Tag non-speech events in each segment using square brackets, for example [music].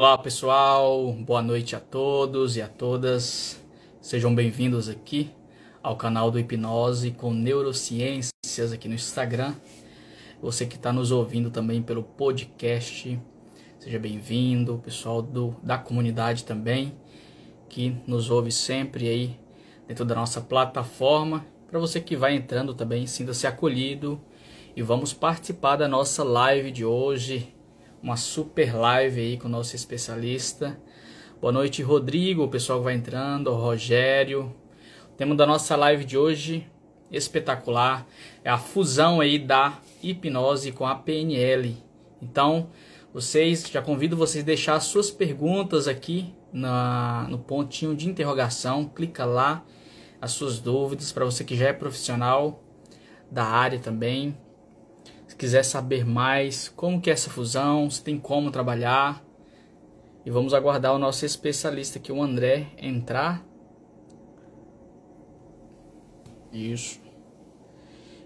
Olá pessoal, boa noite a todos e a todas. Sejam bem-vindos aqui ao canal do Hipnose com Neurociências aqui no Instagram. Você que está nos ouvindo também pelo podcast, seja bem-vindo. Pessoal do, da comunidade também que nos ouve sempre aí dentro da nossa plataforma. Para você que vai entrando também, sinta-se acolhido e vamos participar da nossa live de hoje uma super live aí com o nosso especialista. Boa noite, Rodrigo, o pessoal que vai entrando, o Rogério. O tema da nossa live de hoje, espetacular, é a fusão aí da hipnose com a PNL. Então, vocês, já convido vocês a deixar as suas perguntas aqui na, no pontinho de interrogação, clica lá as suas dúvidas para você que já é profissional da área também, quiser saber mais como que é essa fusão, se tem como trabalhar. E vamos aguardar o nosso especialista aqui, o André, entrar. Isso.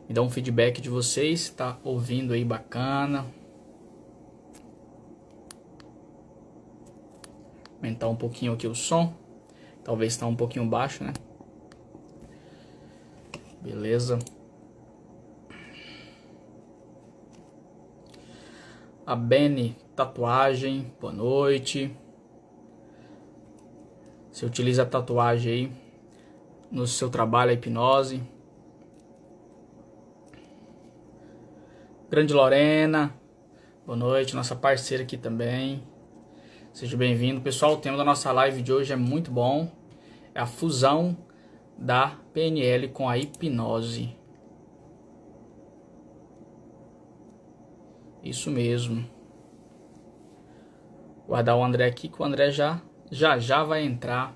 Me dá um feedback de vocês, se tá ouvindo aí bacana. Aumentar um pouquinho aqui o som. Talvez está um pouquinho baixo, né? Beleza. A Beni Tatuagem, boa noite. Você utiliza a tatuagem aí no seu trabalho, a hipnose. Grande Lorena, boa noite, nossa parceira aqui também. Seja bem-vindo. Pessoal, o tema da nossa live de hoje é muito bom. É a fusão da PNL com a hipnose. Isso mesmo. Guardar o André aqui, que o André já já já vai entrar.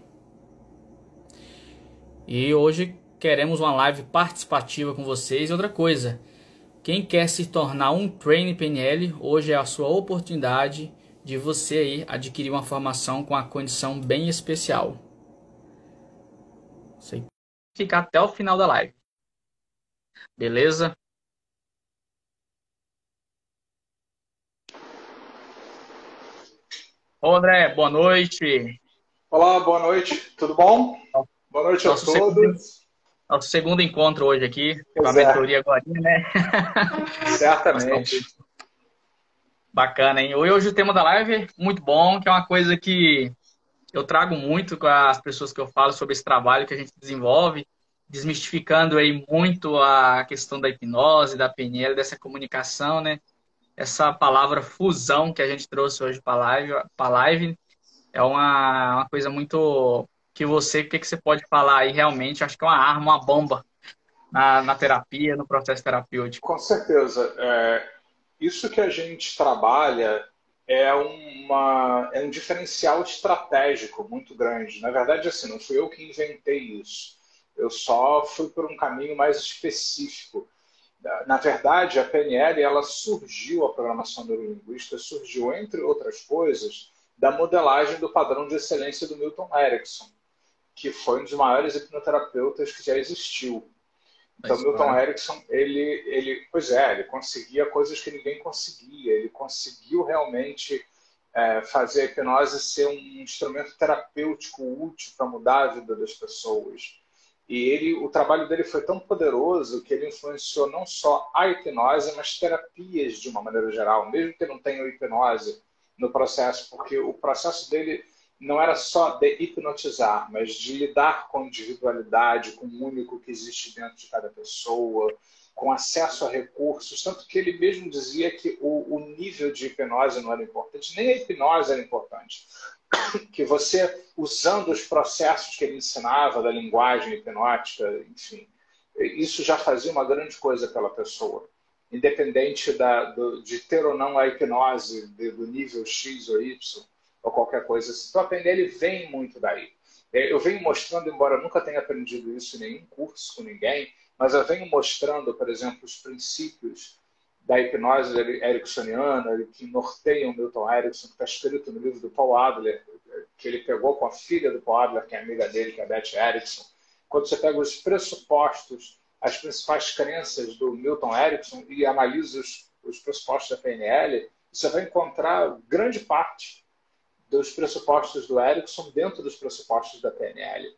E hoje queremos uma live participativa com vocês. E outra coisa, quem quer se tornar um trainer PNL, hoje é a sua oportunidade de você aí adquirir uma formação com a condição bem especial. Você ficar até o final da live. Beleza? Ô André, boa noite. Olá, boa noite, tudo bom? Boa noite nosso a todos. Segundo, nosso segundo encontro hoje aqui, com a mentoria agora, né? [laughs] Certamente. Bacana, hein? Hoje o tema da live é muito bom, que é uma coisa que eu trago muito com as pessoas que eu falo sobre esse trabalho que a gente desenvolve, desmistificando aí muito a questão da hipnose, da PNL, dessa comunicação, né? Essa palavra fusão que a gente trouxe hoje para live, pra live é uma, uma coisa muito que você, o que, que você pode falar aí realmente? Acho que é uma arma, uma bomba na, na terapia, no processo terapêutico. Com certeza. É, isso que a gente trabalha é, uma, é um diferencial estratégico muito grande. Na verdade, assim, não fui eu que inventei isso. Eu só fui por um caminho mais específico na verdade, a PNL ela surgiu, a programação neurolinguística surgiu, entre outras coisas, da modelagem do padrão de excelência do Milton Erickson, que foi um dos maiores hipnoterapeutas que já existiu. Então, Milton Erickson, ele, ele, pois é, ele conseguia coisas que ninguém conseguia. Ele conseguiu realmente é, fazer a hipnose ser um instrumento terapêutico útil para mudar a vida das pessoas. E ele, o trabalho dele foi tão poderoso que ele influenciou não só a hipnose, mas terapias de uma maneira geral, mesmo que não tenha hipnose no processo, porque o processo dele não era só de hipnotizar, mas de lidar com individualidade, com o único que existe dentro de cada pessoa, com acesso a recursos, tanto que ele mesmo dizia que o, o nível de hipnose não era importante, nem a hipnose era importante [coughs] que você, usando os processos que ele ensinava da linguagem hipnótica, enfim, isso já fazia uma grande coisa pela pessoa. Independente da, do, de ter ou não a hipnose de, do nível X ou Y, ou qualquer coisa. Então, a PNL vem muito daí. É, eu venho mostrando, embora nunca tenha aprendido isso em nenhum curso com ninguém, mas eu venho mostrando, por exemplo, os princípios da hipnose ericksoniana, que norteia o Milton Erickson, que está escrito no livro do Paul Adler, que ele pegou com a filha do Paul Adler, que é amiga dele, que é a Beth Erickson. Quando você pega os pressupostos, as principais crenças do Milton Erickson e analisa os, os pressupostos da PNL, você vai encontrar grande parte dos pressupostos do Erickson dentro dos pressupostos da PNL.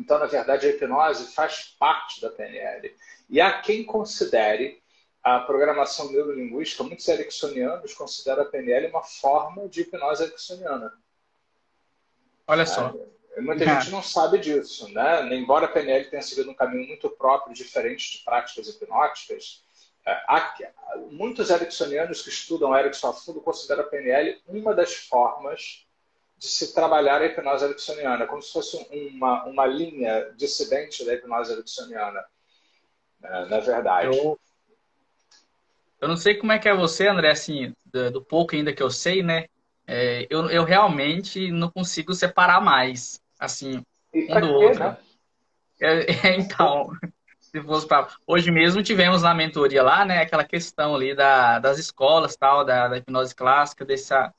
Então, na verdade, a hipnose faz parte da PNL. E há quem considere a programação neurolinguística, muitos ericksonianos consideram a PNL uma forma de hipnose ericksoniana. Olha só. É, muita gente não sabe disso, né? Embora a PNL tenha seguido um caminho muito próprio, diferente de práticas hipnóticas, é, há, muitos ericksonianos que estudam Erickson a fundo consideram a PNL uma das formas de se trabalhar a hipnose ericksoniana, como se fosse uma, uma linha dissidente da hipnose ericksoniana, né? na verdade. Eu, eu não sei como é que é você, André, assim, do, do pouco ainda que eu sei, né? É, eu, eu realmente não consigo separar mais, assim, um do outro. Né? É, é, então, [laughs] se fosse pra... hoje mesmo tivemos na mentoria lá, né, aquela questão ali da, das escolas, tal, da, da hipnose clássica, dessa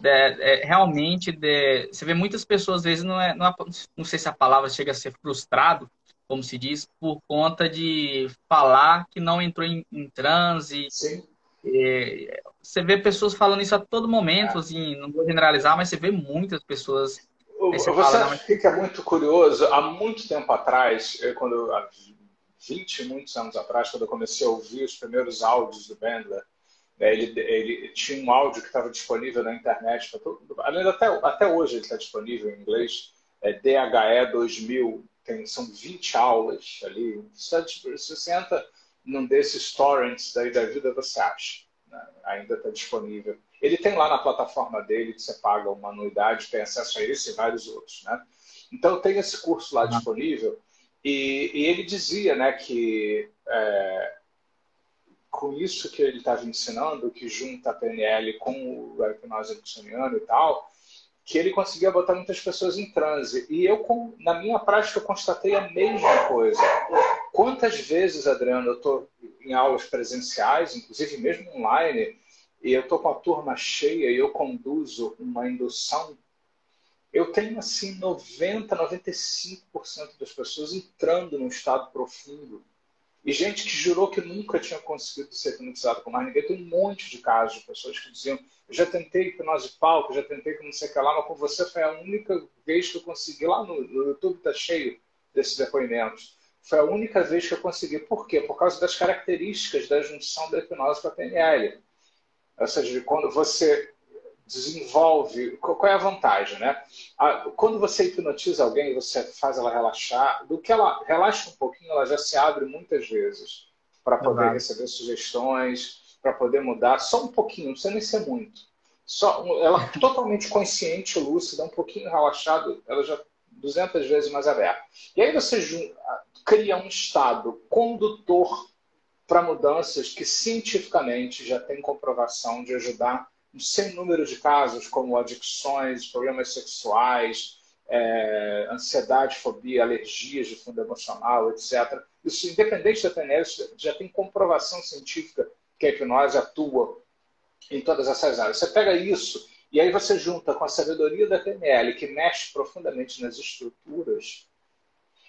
de, é, realmente de, você vê muitas pessoas às vezes não é, não, é, não sei se a palavra chega a ser frustrado, como se diz, por conta de falar que não entrou em, em transe. Sim. É, você vê pessoas falando isso a todo momento, é. assim, não vou generalizar, mas você vê muitas pessoas. Você, fala, fica muito curioso. Há muito tempo atrás, quando há 20 muitos anos atrás, quando eu comecei a ouvir os primeiros áudios do Bandler, né, ele, ele tinha um áudio que estava disponível na internet. Todo, até, até hoje ele está disponível em inglês. É DHE 2000 tem, são 20 aulas ali. Você, você senta num desses torrents daí da vida, você acha. Né? Ainda está disponível. Ele tem lá na plataforma dele, que você paga uma anuidade, tem acesso a esse e vários outros. Né? Então tem esse curso lá disponível. E, e ele dizia né, que é, com isso que ele estava ensinando, que junta a PNL com o hipnose ericksoniano e tal, que ele conseguia botar muitas pessoas em transe. E eu, na minha prática, eu constatei a mesma coisa. Quantas vezes, Adriano, eu estou em aulas presenciais, inclusive mesmo online, e eu estou com a turma cheia e eu conduzo uma indução, eu tenho assim 90, 95% das pessoas entrando num estado profundo e gente que jurou que nunca tinha conseguido ser hipnotizado com mais ninguém. Tem um monte de casos de pessoas que diziam: Eu já tentei hipnose palco, já tentei com não sei o que lá, mas com você foi a única vez que eu consegui. Lá no, no YouTube está cheio desses depoimentos. Foi a única vez que eu consegui. Por quê? Por causa das características da junção da hipnose com a PNL. Ou seja, quando você desenvolve. Qual é a vantagem, né? Quando você hipnotiza alguém, você faz ela relaxar, do que ela relaxa um pouquinho, ela já se abre muitas vezes para poder Exato. receber sugestões, para poder mudar, só um pouquinho, não precisa nem ser muito. Só ela [laughs] totalmente consciente, lúcida, um pouquinho relaxado, ela já 200 vezes mais aberta. E aí você cria um estado condutor para mudanças que cientificamente já tem comprovação de ajudar um sem número de casos, como adicções, problemas sexuais, é, ansiedade, fobia, alergias de fundo emocional, etc. Isso, independente da PNL, já tem comprovação científica que a hipnose atua em todas essas áreas. Você pega isso e aí você junta com a sabedoria da PNL, que mexe profundamente nas estruturas,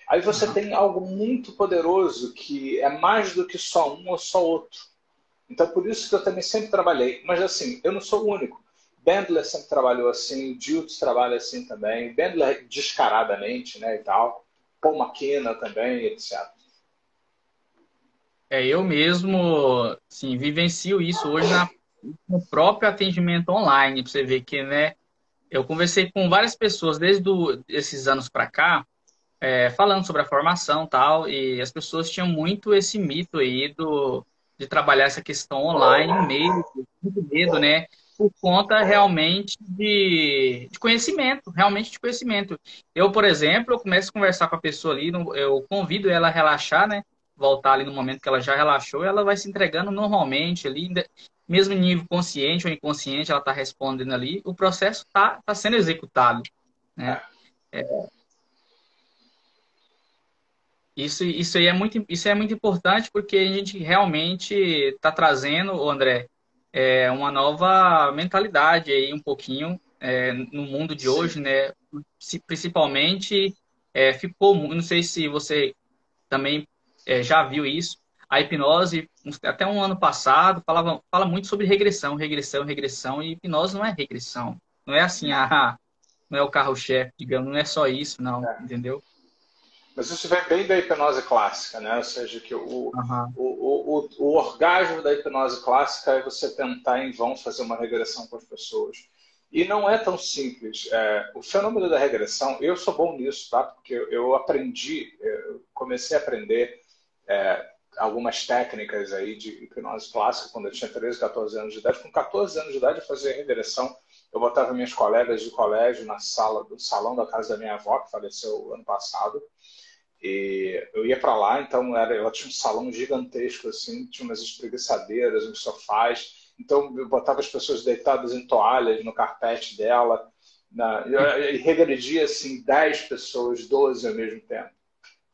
aí você uhum. tem algo muito poderoso que é mais do que só um ou só outro. Então, por isso que eu também sempre trabalhei. Mas, assim, eu não sou o único. Bandler sempre trabalhou assim, Diltz trabalha assim também, Bandler descaradamente, né, e tal. Paul McKenna também, etc. É, eu mesmo, sim, vivencio isso hoje na, no próprio atendimento online, para você ver que, né, eu conversei com várias pessoas desde do, esses anos para cá, é, falando sobre a formação tal, e as pessoas tinham muito esse mito aí do de trabalhar essa questão online, medo, muito medo, né? Por conta realmente de, de conhecimento, realmente de conhecimento. Eu, por exemplo, eu começo a conversar com a pessoa ali, eu convido ela a relaxar, né? Voltar ali no momento que ela já relaxou, ela vai se entregando normalmente ali, mesmo em nível consciente ou inconsciente, ela está respondendo ali, o processo está tá sendo executado, né? É, isso, isso aí é muito, isso é muito importante porque a gente realmente está trazendo, André, é, uma nova mentalidade aí um pouquinho é, no mundo de Sim. hoje, né? Principalmente é, ficou, não sei se você também é, já viu isso. A hipnose, até um ano passado, falava, fala muito sobre regressão, regressão, regressão, e hipnose não é regressão. Não é assim, ah, não é o carro-chefe, digamos, não é só isso, não, é. entendeu? Mas isso vem bem da hipnose clássica, né? Ou seja, que o, uhum. o, o, o, orgasmo da hipnose clássica é você tentar em vão fazer uma regressão com as pessoas. E não é tão simples. É, o fenômeno da regressão, eu sou bom nisso, tá? Porque eu, eu aprendi, eu comecei a aprender é, algumas técnicas aí de hipnose clássica quando eu tinha 13, 14 anos de idade. Com 14 anos de idade eu fazia regressão. Eu botava minhas colegas de colégio na sala do salão da casa da minha avó, que faleceu ano passado. E eu ia para lá, então era, ela tinha um salão gigantesco, assim, tinha umas espreguiçadeiras, uns sofás. Então eu botava as pessoas deitadas em toalhas no carpete dela. Na, e regredia assim 10 pessoas, 12 ao mesmo tempo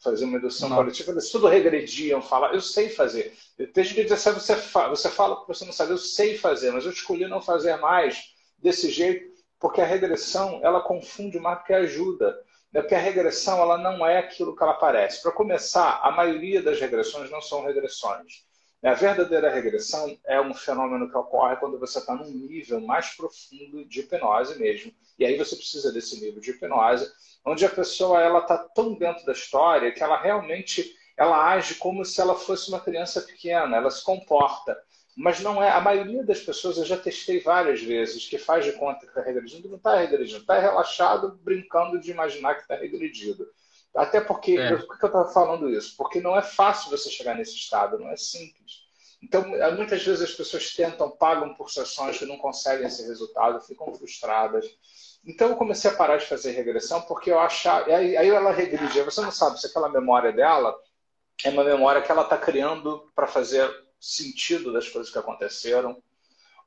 fazer uma indução coletiva, eles tudo regrediam, falar, eu sei fazer. Gente que você, fala, você fala que você não sabe, eu sei fazer, mas eu escolhi não fazer mais desse jeito, porque a regressão, ela confunde mais do que ajuda. Né? Porque a regressão, ela não é aquilo que ela parece. Para começar, a maioria das regressões não são regressões. A verdadeira regressão é um fenômeno que ocorre quando você está num nível mais profundo de hipnose mesmo. E aí você precisa desse nível de hipnose onde a pessoa ela está tão dentro da história que ela realmente ela age como se ela fosse uma criança pequena, ela se comporta. Mas não é. A maioria das pessoas, eu já testei várias vezes, que faz de conta que está regredindo, não está regredindo, está relaxado, brincando de imaginar que está regredido. Até porque, é. por que eu estava falando isso? Porque não é fácil você chegar nesse estado, não é simples. Então, muitas vezes as pessoas tentam, pagam por sessões que não conseguem esse resultado, ficam frustradas. Então eu comecei a parar de fazer regressão porque eu achava. Aí, aí ela regredia. Você não sabe se aquela memória dela é uma memória que ela está criando para fazer sentido das coisas que aconteceram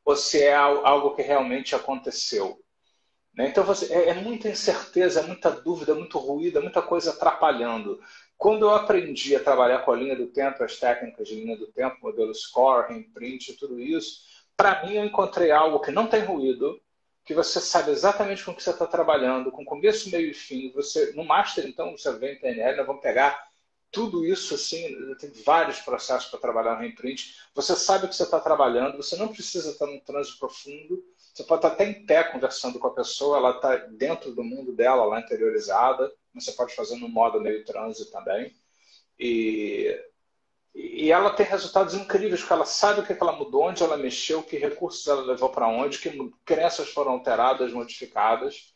ou se é algo que realmente aconteceu. Né? Então você, é, é muita incerteza, é muita dúvida, é muito ruído, é muita coisa atrapalhando. Quando eu aprendi a trabalhar com a linha do tempo, as técnicas de linha do tempo, modelo score, reprint, tudo isso, para mim eu encontrei algo que não tem ruído, que você sabe exatamente com o que você está trabalhando, com começo, meio e fim. Você no master, então, você vem em PNL, nós vamos pegar tudo isso assim, tem vários processos para trabalhar no reprint. Você sabe o que você está trabalhando, você não precisa estar num transe profundo. Você pode estar até em pé conversando com a pessoa, ela está dentro do mundo dela, lá interiorizada. Você pode fazer no modo meio transe também. E e ela tem resultados incríveis, porque ela sabe o que ela mudou, onde ela mexeu, que recursos ela levou para onde, que crenças foram alteradas, modificadas.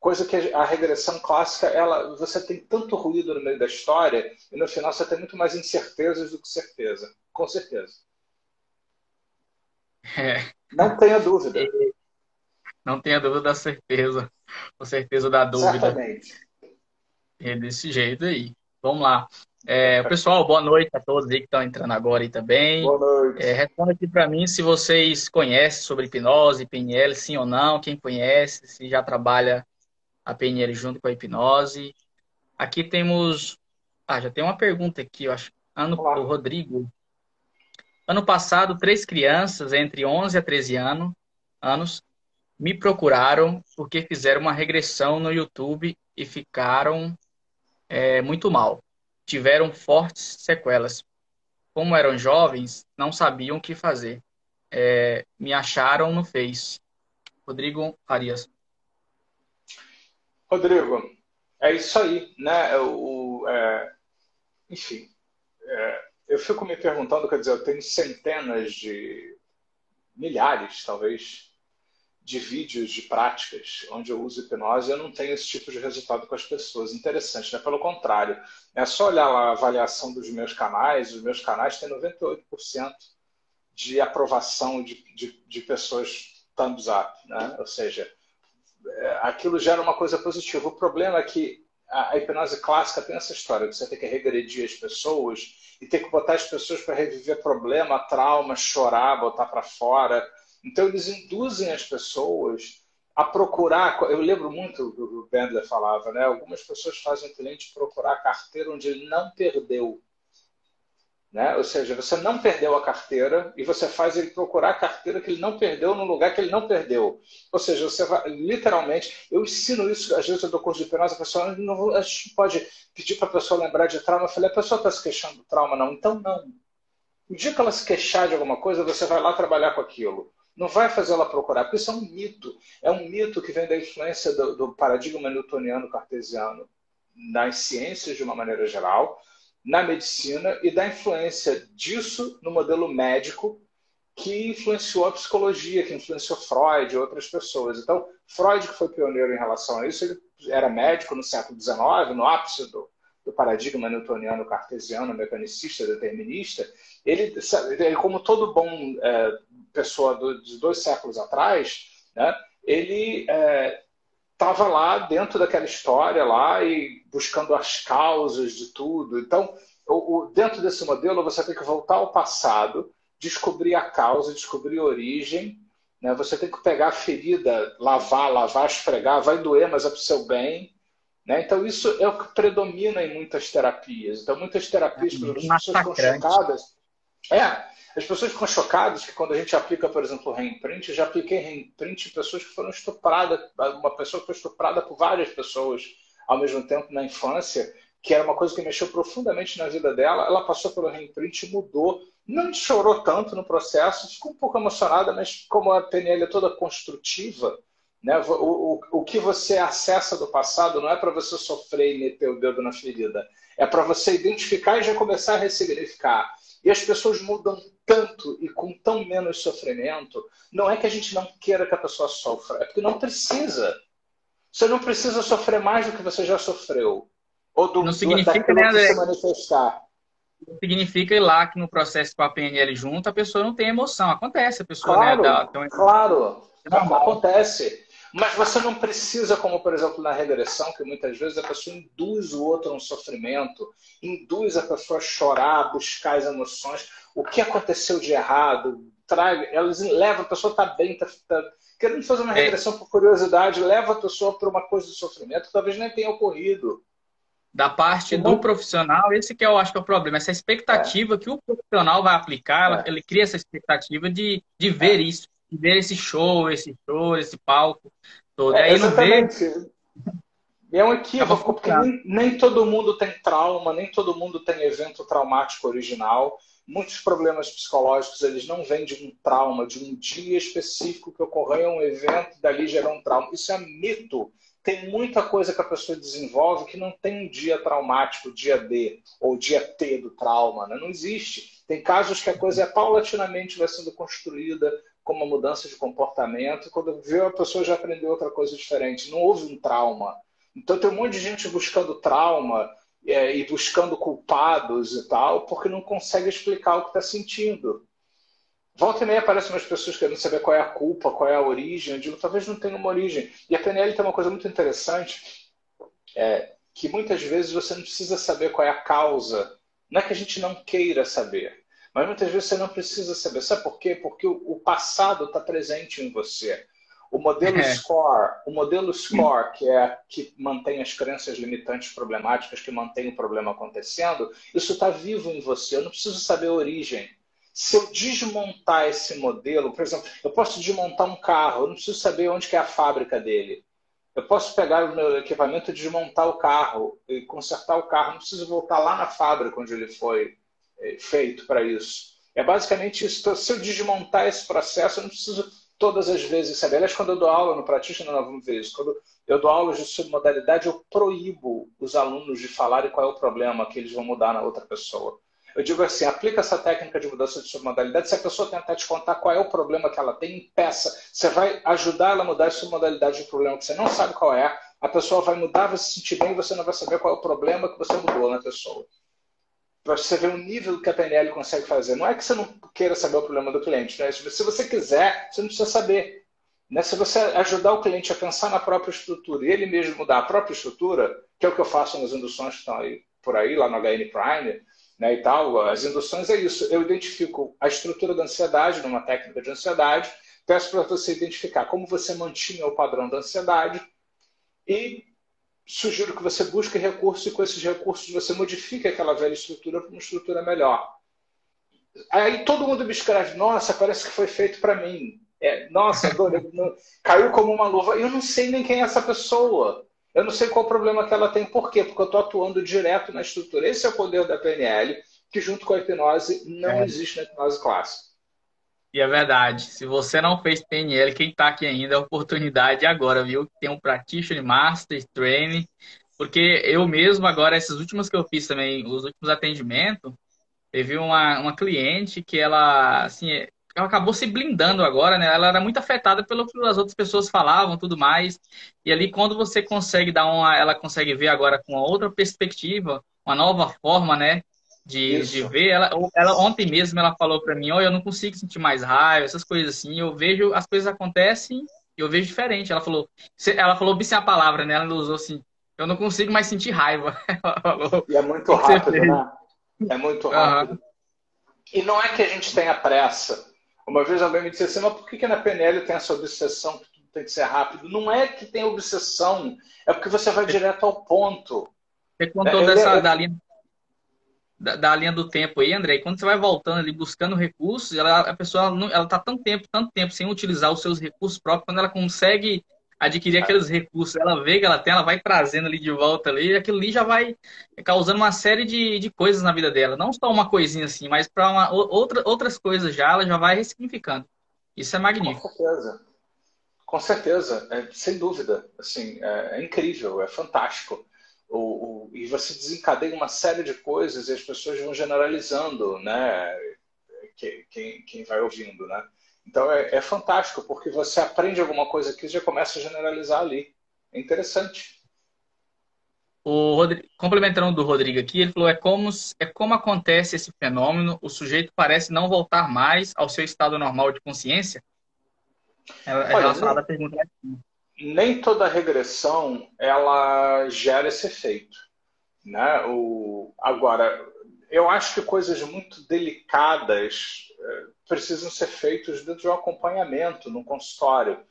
Coisa que a regressão clássica, ela, você tem tanto ruído no meio da história, e no final você tem muito mais incertezas do que certeza. Com certeza. É. Não tenha dúvida. Não tenha dúvida da certeza. Com certeza da dúvida. Exatamente. É desse jeito aí. Vamos lá. É, pessoal, boa noite a todos aí que estão entrando agora aí também. Boa noite. É, responda aqui para mim se vocês conhecem sobre hipnose, PNL, sim ou não. Quem conhece, se já trabalha a PNL junto com a hipnose. Aqui temos. Ah, já tem uma pergunta aqui, eu acho. Ano, Rodrigo. Ano passado, três crianças entre 11 a 13 anos, anos me procuraram porque fizeram uma regressão no YouTube e ficaram é, muito mal tiveram fortes sequelas. Como eram jovens, não sabiam o que fazer. É, me acharam no Face. Rodrigo Farias. Rodrigo, é isso aí, né? O, é, enfim, é, eu fico me perguntando, quer dizer, eu tenho centenas de milhares, talvez, de vídeos de práticas onde eu uso hipnose, eu não tenho esse tipo de resultado com as pessoas. Interessante, né? Pelo contrário, é só olhar a avaliação dos meus canais, os meus canais têm 98% de aprovação de, de, de pessoas thumbs up, né? Ou seja, aquilo gera uma coisa positiva. O problema é que a hipnose clássica tem essa história de você ter que regredir as pessoas e ter que botar as pessoas para reviver problema, trauma, chorar, botar para fora então, eles induzem as pessoas a procurar. Eu lembro muito do que o Bendler falava, né? Algumas pessoas fazem o cliente procurar a carteira onde ele não perdeu. Né? Ou seja, você não perdeu a carteira e você faz ele procurar a carteira que ele não perdeu no lugar que ele não perdeu. Ou seja, você vai, literalmente, eu ensino isso, às vezes eu dou curso de hipnose, a pessoa não, a gente pode pedir para a pessoa lembrar de trauma. Eu falei, a pessoa está se queixando do trauma, não. Então, não. O dia que ela se queixar de alguma coisa, você vai lá trabalhar com aquilo. não vai fazê-la procurar, porque isso é um mito. É um mito que vem da influência do, do paradigma newtoniano cartesiano nas ciências de uma maneira geral, na medicina e da influência disso no modelo médico que influenciou a psicologia, que influenciou Freud e outras pessoas. Então, Freud, que foi pioneiro em relação a isso, ele era médico no século XIX, no ápice do, do paradigma newtoniano cartesiano, mecanicista, determinista. Ele, ele como todo bom é, pessoa do, de dois séculos atrás, né, ele estava lá dentro daquela história lá e buscando as causas de tudo. Então, o, o, dentro desse modelo, você tem que voltar ao passado descobrir a causa, descobrir a origem. Né? Você tem que pegar a ferida, lavar, lavar, esfregar, vai doer, mas é para o seu bem. Né? Então, isso é o que predomina em muitas terapias. Então, muitas terapias, é, as pessoas ficam chocadas. É, as pessoas ficam chocadas que quando a gente aplica, por exemplo, reimprint, já apliquei reimprint em pessoas que foram estupradas, uma pessoa que foi estuprada por várias pessoas ao mesmo tempo na infância, que era uma coisa que mexeu profundamente na vida dela, ela passou pelo reimprint e mudou não chorou tanto no processo, ficou um pouco emocionada, mas como a PNL é toda construtiva, né, o, o, o que você acessa do passado não é para você sofrer e meter o dedo na ferida, é para você identificar e já começar a ressignificar. E as pessoas mudam tanto e com tão menos sofrimento, não é que a gente não queira que a pessoa sofra, é porque não precisa. Você não precisa sofrer mais do que você já sofreu. Ou do, não significa, né, André? manifestar significa ir lá que no processo com a PNL junto a pessoa não tem emoção. Acontece, a pessoa claro, né, dá, então... Claro, acontece. Mas você não precisa, como por exemplo na regressão, que muitas vezes a pessoa induz o outro a um sofrimento, induz a pessoa a chorar, buscar as emoções, o que aconteceu de errado, traga, elas levam, a pessoa está bem, está tá, querendo fazer uma é. regressão é. por curiosidade, leva a pessoa para uma coisa de sofrimento que talvez nem tenha ocorrido da parte do profissional, esse que eu acho que é o problema, essa expectativa é. que o profissional vai aplicar, é. ele cria essa expectativa de, de ver é. isso, ver esse show, esse show, esse palco todo. É, aí não vê... É um equívoco, porque nem, nem todo mundo tem trauma, nem todo mundo tem evento traumático original. Muitos problemas psicológicos, eles não vêm de um trauma, de um dia específico que ocorreu um evento, dali gerou um trauma. Isso é mito tem muita coisa que a pessoa desenvolve que não tem um dia traumático, dia D ou dia T do trauma. Né? Não existe. Tem casos que a coisa é paulatinamente vai sendo construída como uma mudança de comportamento. Quando vê a pessoa já aprendeu outra coisa diferente. Não houve um trauma. Então tem um monte de gente buscando trauma é, e buscando culpados e tal, porque não consegue explicar o que está sentindo. Volta e meia aparecem umas pessoas querendo saber qual é a culpa, qual é a origem. Eu digo, talvez não tenha uma origem. E a PNL tem uma coisa muito interessante, é, que muitas vezes você não precisa saber qual é a causa. Não é que a gente não queira saber, mas muitas vezes você não precisa saber. Sabe por quê? Porque o, passado está presente em você. O modelo é. SCORE, o modelo SCORE, que é que mantém as crenças limitantes problemáticas, que mantém o problema acontecendo, isso está vivo em você. Eu não preciso saber a origem. Se eu desmontar esse modelo, por exemplo, eu posso desmontar um carro, eu não preciso saber onde é a fábrica dele. Eu posso pegar o meu equipamento e desmontar o carro e consertar o carro. Não preciso voltar lá na fábrica onde ele foi feito para isso. É basicamente isso. Então, se eu desmontar esse processo, eu não preciso todas as vezes saber. Aliás, quando eu dou aula no Practitioner, nós vamos ver isso. Quando eu dou aulas de submodalidade, eu proíbo os alunos de falarem qual é o problema que eles vão mudar na outra pessoa. Eu digo assim, aplica essa técnica de mudança de submodalidade. Se a pessoa tentar te contar qual é o problema que ela tem, peça. Você vai ajudar ela a mudar a submodalidade do problema que você não sabe qual é. A pessoa vai mudar, vai se sentir bem e você não vai saber qual é o problema que você mudou na pessoa. Para você ver o nível que a PNL consegue fazer. Não é que você não queira saber o problema do cliente. Né? Se você quiser, você não precisa saber. Né? Se você ajudar o cliente a pensar na própria estrutura e ele mesmo mudar a própria estrutura, que é o que eu faço nas induções que estão aí por aí, lá no HN Prime, né, e tal. As induções é isso. Eu identifico a estrutura da ansiedade numa técnica de ansiedade, peço para você identificar como você mantinha o padrão da ansiedade e sugiro que você busque recursos e com esses recursos você modifique aquela velha estrutura para uma estrutura melhor. Aí todo mundo me escreve, nossa, parece que foi feito para mim. É, nossa, [laughs] caiu como uma luva. Eu não sei nem quem é essa pessoa. Eu não sei qual o problema que ela tem. Por quê? Porque eu estou atuando direto na estrutura. Esse é o poder da PNL, que junto com a hipnose não é. existe na hipnose clássica. E é verdade. Se você não fez PNL, quem está aqui ainda é oportunidade agora, viu? Tem um Practitioner Master Training. Porque eu mesmo, agora, essas últimas que eu fiz também, os últimos atendimentos, teve uma, uma cliente que ela, assim, ela acabou se blindando agora, né? Ela era muito afetada pelo que as outras pessoas falavam, tudo mais. E ali, quando você consegue dar uma, ela consegue ver agora com outra perspectiva, uma nova forma, né? De, de ver. Ela, ela ontem mesmo ela falou para mim, oh, eu não consigo sentir mais raiva, essas coisas assim. Eu vejo as coisas acontecem, eu vejo diferente. Ela falou, ela falou bem a palavra, né? Ela usou assim, eu não consigo mais sentir raiva. [laughs] Falou, e é muito rápido, né? É muito rápido. Uhum. E não é que a gente tenha pressa. Uma vez alguém me disse assim, mas por que, que na PNL tem essa obsessão que tudo tem que ser rápido? Não é que tem obsessão, é porque você vai direto ao ponto. Você contou é, dessa, é... da, linha, da, da, linha do tempo aí, André, quando você vai voltando ali buscando recursos, ela, a pessoa ela está tanto tempo, tanto tempo sem utilizar os seus recursos próprios, quando ela consegue adquirir aqueles recursos, ela vê que ela tem, ela vai trazendo ali de volta ali, e aquilo ali já vai causando uma série de, de coisas na vida dela. Não só uma coisinha assim, mas para outra, outras coisas já, ela já vai ressignificando. Isso é magnífico. Com certeza. Com certeza, é, sem dúvida. Assim, é, é, incrível, é fantástico. O, e você desencadeia uma série de coisas e as pessoas vão generalizando, né? Quem, quem vai ouvindo, né? Então é, é, fantástico, porque você aprende alguma coisa aqui e já começa a generalizar ali. É interessante. O Rodrigo, complementando do Rodrigo aqui, ele falou: é como, é como acontece esse fenômeno, o sujeito parece não voltar mais ao seu estado normal de consciência? É, é relacionada à pergunta Nem toda regressão ela gera esse efeito. Né? O, agora, eu acho que coisas muito delicadas é, precisam ser feitos dentro de um acompanhamento no consultório.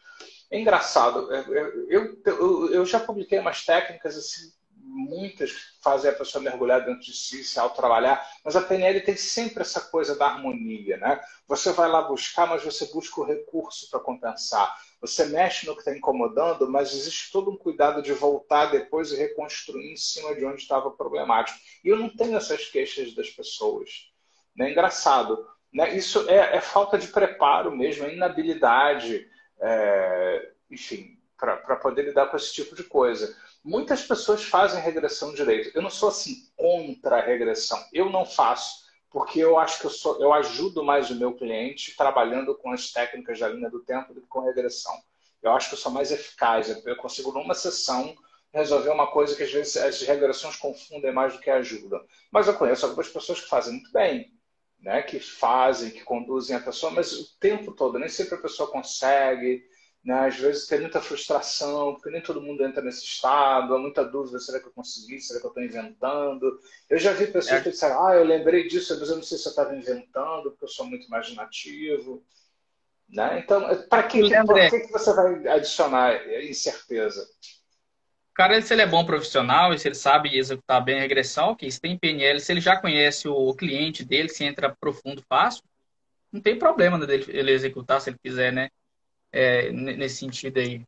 É engraçado, é, é, eu, eu, eu já publiquei umas técnicas assim, muitas que fazem a pessoa mergulhar dentro de si, se auto-trabalhar, mas a PNL tem sempre essa coisa da harmonia, né? Você vai lá buscar, mas você busca o recurso para compensar. Você mexe no que está incomodando, mas existe todo um cuidado de voltar depois e reconstruir em cima de onde estava problemático. E eu não tenho essas queixas das pessoas. É engraçado. Né? Isso é, é, falta de preparo mesmo, é inabilidade, é, enfim, para poder lidar com esse tipo de coisa. Muitas pessoas fazem regressão direito. Eu não sou assim contra a regressão. Eu não faço, porque eu acho que eu, sou, eu ajudo mais o meu cliente trabalhando com as técnicas da linha do tempo do que com regressão. Eu acho que eu sou mais eficaz. Eu consigo, numa sessão, resolver uma coisa que às vezes as regressões confundem mais do que ajudam. Mas eu conheço algumas pessoas que fazem muito bem né, que fazem, que conduzem a pessoa, mas o tempo todo, nem sempre a pessoa consegue, né, às vezes tem muita frustração, porque nem todo mundo entra nesse estado, há muita dúvida, será que eu consegui, será que eu estou inventando? Eu já vi pessoas é. que disseram, ah, eu lembrei disso, mas eu não sei se eu estava inventando, porque eu sou muito imaginativo. Né? Então, para que, que, que você vai adicionar incerteza? cara, se ele é bom profissional e se ele sabe executar bem a regressão, ok, se tem PNL, se ele já conhece o cliente dele, se entra profundo fácil, não tem problema dele ele executar se ele quiser, né? É, nesse sentido aí.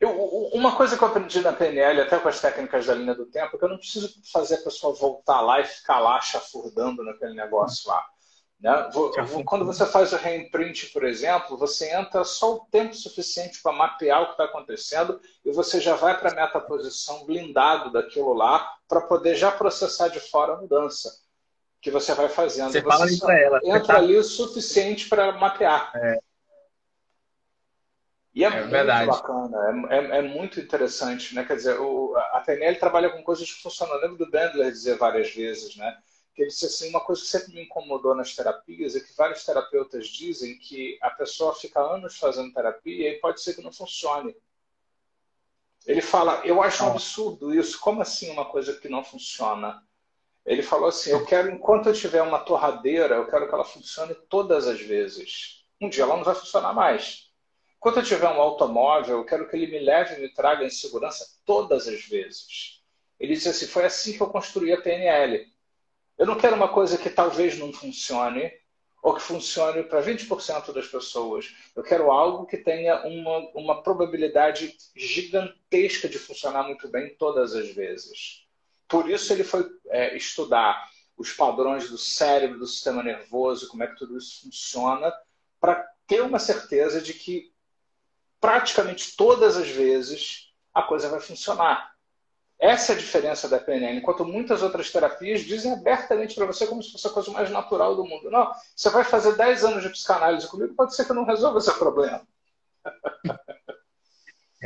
Eu, uma coisa que eu aprendi na PNL, até com as técnicas da linha do tempo, é que eu não preciso fazer a pessoa voltar lá e ficar lá chafurdando naquele negócio lá. Né? Quando você faz o reimprint, por exemplo, você entra só o tempo suficiente para mapear o que está acontecendo e você já vai para a metaposição blindado daquilo lá para poder já processar de fora a mudança que você vai fazendo. Você, você fala isso para ela. Entra tá... ali o suficiente para mapear. É. E é, é muito verdade. bacana, é, é, é, muito interessante, né? Quer dizer, o, a PNL trabalha com coisas que funcionam. Eu lembro do Bandler dizer várias vezes, né? que ele disse assim, uma coisa que sempre me incomodou nas terapias é que vários terapeutas dizem que a pessoa fica anos fazendo terapia e pode ser que não funcione. Ele fala, eu acho um absurdo isso, como assim uma coisa que não funciona? Ele falou assim, eu quero, enquanto eu tiver uma torradeira, eu quero que ela funcione todas as vezes. Um dia ela não vai funcionar mais. Enquanto eu tiver um automóvel, eu quero que ele me leve e me traga em segurança todas as vezes. Ele disse assim, foi assim que eu construí a PNL. Eu não quero uma coisa que talvez não funcione ou que funcione para 20% das pessoas. Eu quero algo que tenha uma, uma probabilidade gigantesca de funcionar muito bem todas as vezes. Por isso ele foi é, estudar os padrões do cérebro, do sistema nervoso, como é que tudo isso funciona, para ter uma certeza de que praticamente todas as vezes a coisa vai funcionar. Essa é a diferença da PNL. Enquanto muitas outras terapias dizem abertamente para você como se fosse a coisa mais natural do mundo. Não, você vai fazer 10 anos de psicanálise comigo, pode ser que eu não resolva esse problema. [laughs]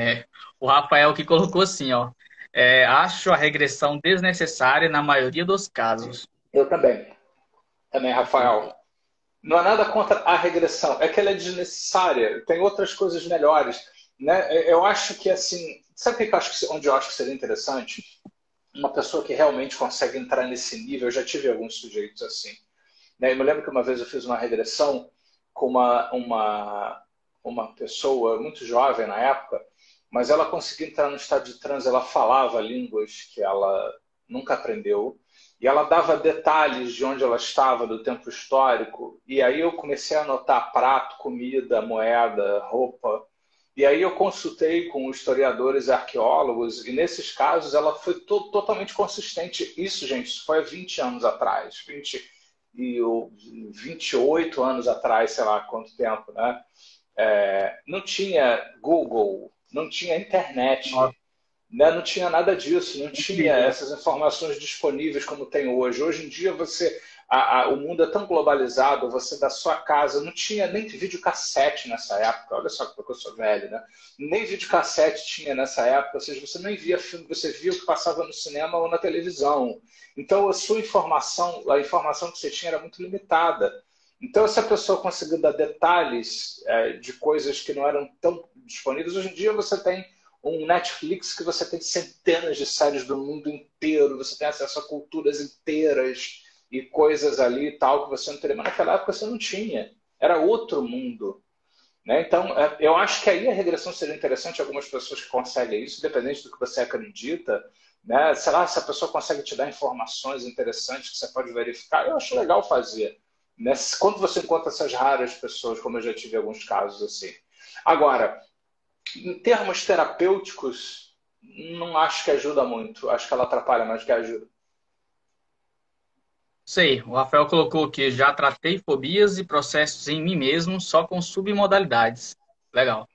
É, o Rafael que colocou assim, ó. É, acho a regressão desnecessária na maioria dos casos. Eu também. Também, Rafael. Não há nada contra a regressão, é que ela é desnecessária. Tem outras coisas melhores. Né? Eu acho que, assim, sabe que eu acho que, onde eu acho que seria interessante? Uma pessoa que realmente consegue entrar nesse nível. Eu já tive alguns sujeitos assim. Né? Eu me lembro que uma vez eu fiz uma regressão com uma, uma, uma pessoa muito jovem na época, mas ela conseguia entrar no estado de transe, ela falava línguas que ela nunca aprendeu, e ela dava detalhes de onde ela estava, do tempo histórico, e aí eu comecei a anotar prato, comida, moeda, roupa, e aí eu consultei com historiadores e arqueólogos, e nesses casos ela foi to totalmente consistente. Isso, gente, isso foi há 20 anos atrás, 20 e 28 anos atrás, sei lá quanto tempo, né? É, não tinha Google, não tinha internet, né? não tinha nada disso, não tinha essas informações disponíveis como tem hoje. Hoje em dia você a, a, o mundo é tão globalizado, você da sua casa, não tinha nem videocassete nessa época, olha só porque eu sou velho, né? Nem videocassete tinha nessa época, ou seja, você nem via filme, você via o que passava no cinema ou na televisão. Então a sua informação, a informação que você tinha era muito limitada. Então, se a pessoa conseguir dar detalhes é, de coisas que não eram tão disponíveis, hoje em dia você tem um Netflix que você tem centenas de séries do mundo inteiro, você tem acesso a culturas inteiras e coisas ali e tal que você não teria. Mas naquela época você não tinha. Era outro mundo. Né? Então, é, eu acho que aí a regressão seria interessante. Algumas pessoas que conseguem isso, independente do que você acredita. Né? Sei lá, se a pessoa consegue te dar informações interessantes que você pode verificar, eu acho legal fazer. Né? Quando você encontra essas raras pessoas, como eu já tive alguns casos assim. Agora, em termos terapêuticos, não acho que ajuda muito. Acho que ela atrapalha mais que ajuda. Sei, o Rafael colocou que já tratei fobias e processos em mim mesmo só com submodalidades. Legal.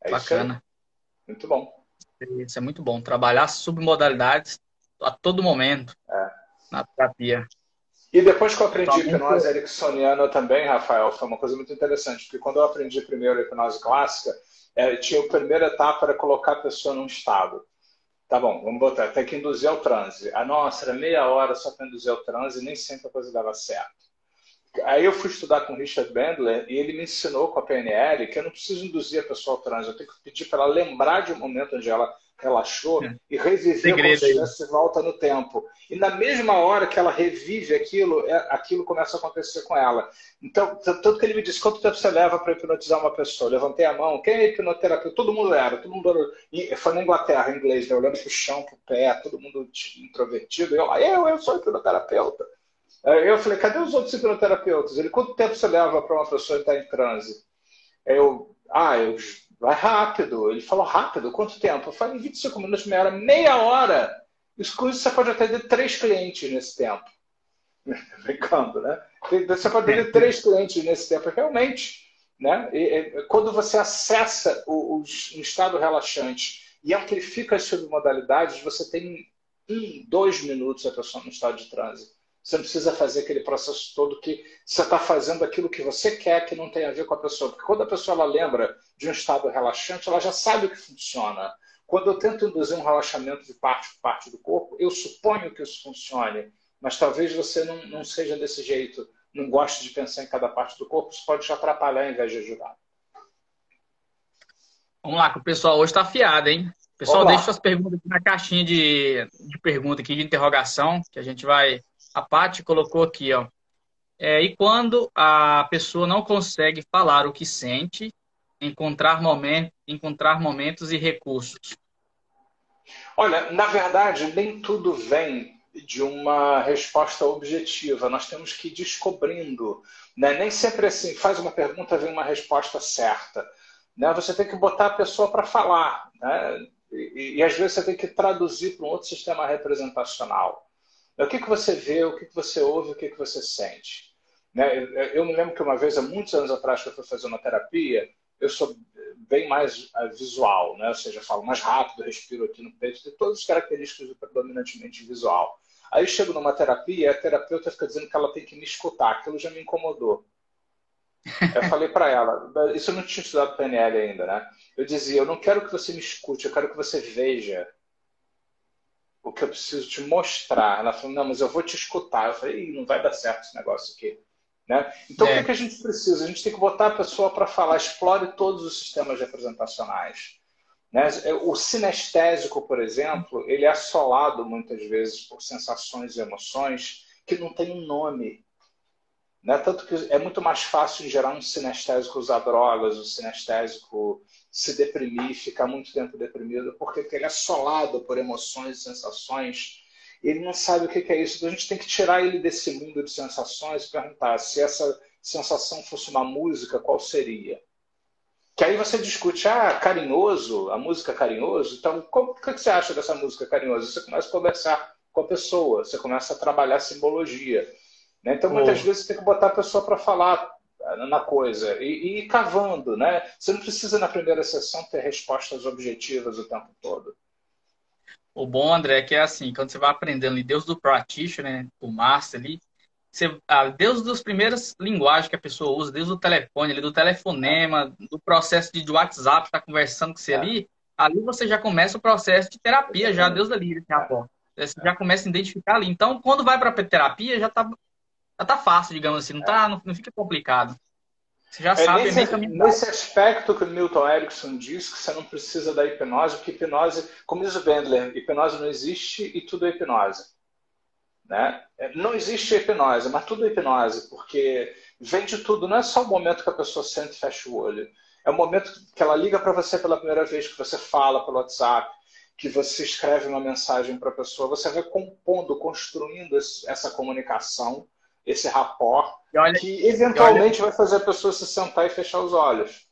É Bacana. Muito bom. Isso é muito bom. Trabalhar submodalidades a todo momento é. na terapia. E depois que eu aprendi então, hipnose ericksoniana também, Rafael, foi uma coisa muito interessante, porque quando eu aprendi primeiro a hipnose clássica, é, tinha a primeira etapa era colocar a pessoa num estado. Tá bom, vamos botar. Tem que induzir ao transe. Ah, nossa, era meia hora só para induzir ao transe nem sempre a coisa dava certo. Aí eu fui estudar com o Richard Bandler e ele me ensinou com a PNL que eu não preciso induzir a pessoa ao transe, eu tenho que pedir para ela lembrar de um momento onde ela relaxou é. e Segredo como se volta no tempo. E na mesma hora que ela revive aquilo, é, aquilo começa a acontecer com ela. Então, tanto que ele me disse, quanto tempo você leva para hipnotizar uma pessoa? Eu levantei a mão, quem é hipnoterapeuta? Todo mundo era, todo mundo era, foi na Inglaterra, em inglês, né? olhando para o chão, para o pé, todo mundo introvertido. Eu, eu, eu sou hipnoterapeuta. Eu falei, cadê os outros hipnoterapeutas? Ele, quanto tempo você leva para uma pessoa estar em transe? Eu, ah, eu Vai rápido. Ele falou, rápido? Quanto tempo? Eu falei, 25 minutos, meia hora, meia hora. Isso você pode atender três clientes nesse tempo. [laughs] Brincando, né? Você pode atender três clientes nesse tempo. Realmente, né? E, e, quando você acessa o, o, um estado relaxante e amplifica as submodalidades, você tem um, dois minutos a pessoa no estado de trânsito. Você não precisa fazer aquele processo todo que você está fazendo aquilo que você quer que não tem a ver com a pessoa. Porque quando a pessoa ela lembra de um estado relaxante, ela já sabe o que funciona. Quando eu tento induzir um relaxamento de parte por parte do corpo, eu suponho que isso funcione. Mas talvez você não, não seja desse jeito, não goste de pensar em cada parte do corpo, isso pode te atrapalhar ao invés de ajudar. Vamos lá, que o pessoal hoje está afiado, hein? Pessoal, deixa suas perguntas aqui na caixinha de, de pergunta aqui, de interrogação, que a gente vai a Paty colocou aqui, ó. É, e quando a pessoa não consegue falar o que sente, encontrar, moment, encontrar momentos e recursos? Olha, na verdade, nem tudo vem de uma resposta objetiva. Nós temos que ir descobrindo. Né? Nem sempre assim, faz uma pergunta, vem uma resposta certa. Né? Você tem que botar a pessoa para falar. Né? E, e, às vezes você tem que traduzir para um outro sistema representacional. O que, que você vê, o que, que você ouve, o que, que você sente. Né? Eu me lembro que uma vez, há muitos anos atrás, que eu fui fazer uma terapia, eu sou bem mais uh, visual, né? ou seja, falo mais rápido, respiro aqui no peito, tem todas as características do predominantemente visual. Aí eu chego numa terapia e a terapeuta fica dizendo que ela tem que me escutar, aquilo já me incomodou. Eu falei para ela, isso eu não tinha estudado PNL ainda, né? Eu dizia, eu não quero que você me escute, eu quero que você veja o que eu preciso te mostrar. Ela falou, não, mas eu vou te escutar. Eu falei, não vai dar certo esse negócio aqui. Né? Então, é. o que a gente precisa? A gente tem que botar a pessoa para falar, explore todos os sistemas representacionais. Né? O sinestésico, por exemplo, ele é assolado muitas vezes por sensações e emoções que não têm um nome. Né? Tanto que é muito mais fácil gerar um sinestésico usar drogas, o sinestésico se deprimir, ficar muito tempo deprimido, porque ele é assolado por emoções e sensações ele não sabe o que é isso. Então a gente tem que tirar ele desse mundo de sensações e perguntar se essa sensação fosse uma música, qual seria? Que aí você discute, ah, carinhoso, a música carinhoso. Então, como, o que você acha dessa música carinhoso? Você começa a conversar com a pessoa, você começa a trabalhar simbologia. Né? Então, muitas oh. vezes, você tem que botar a pessoa para falar ah, na coisa e, e ir cavando. Né? Você não precisa, na primeira sessão, ter respostas objetivas o tempo todo. O bom, André, é que é assim, quando você vai aprendendo ali, Deus do practitioner, né, o master ali, você, ah, Deus das primeiras linguagens que a pessoa usa, Deus do telefone, ali, do telefonema, do processo de, de WhatsApp, tá conversando com você ali, ali você já começa o processo de terapia, já, Deus já, pô. Você já começa a identificar ali. Então, quando vai para terapia, já tá, já tá fácil, digamos assim, não, tá, não, não fica complicado. Você já é sabe nesse, nesse aspecto que o Milton Erickson diz que você não precisa da hipnose, porque hipnose, como diz o Bendler, hipnose não existe e tudo é hipnose. Né? É, não existe hipnose, mas tudo é hipnose, porque vem de tudo. Não é só o momento que a pessoa senta e fecha o olho. É o momento que ela liga para você pela primeira vez, que você fala pelo WhatsApp, que você escreve uma mensagem para a pessoa. Você vai compondo, construindo essa comunicação esse rapport, olha, que eventualmente olha, vai fazer a pessoa se sentar e fechar os olhos.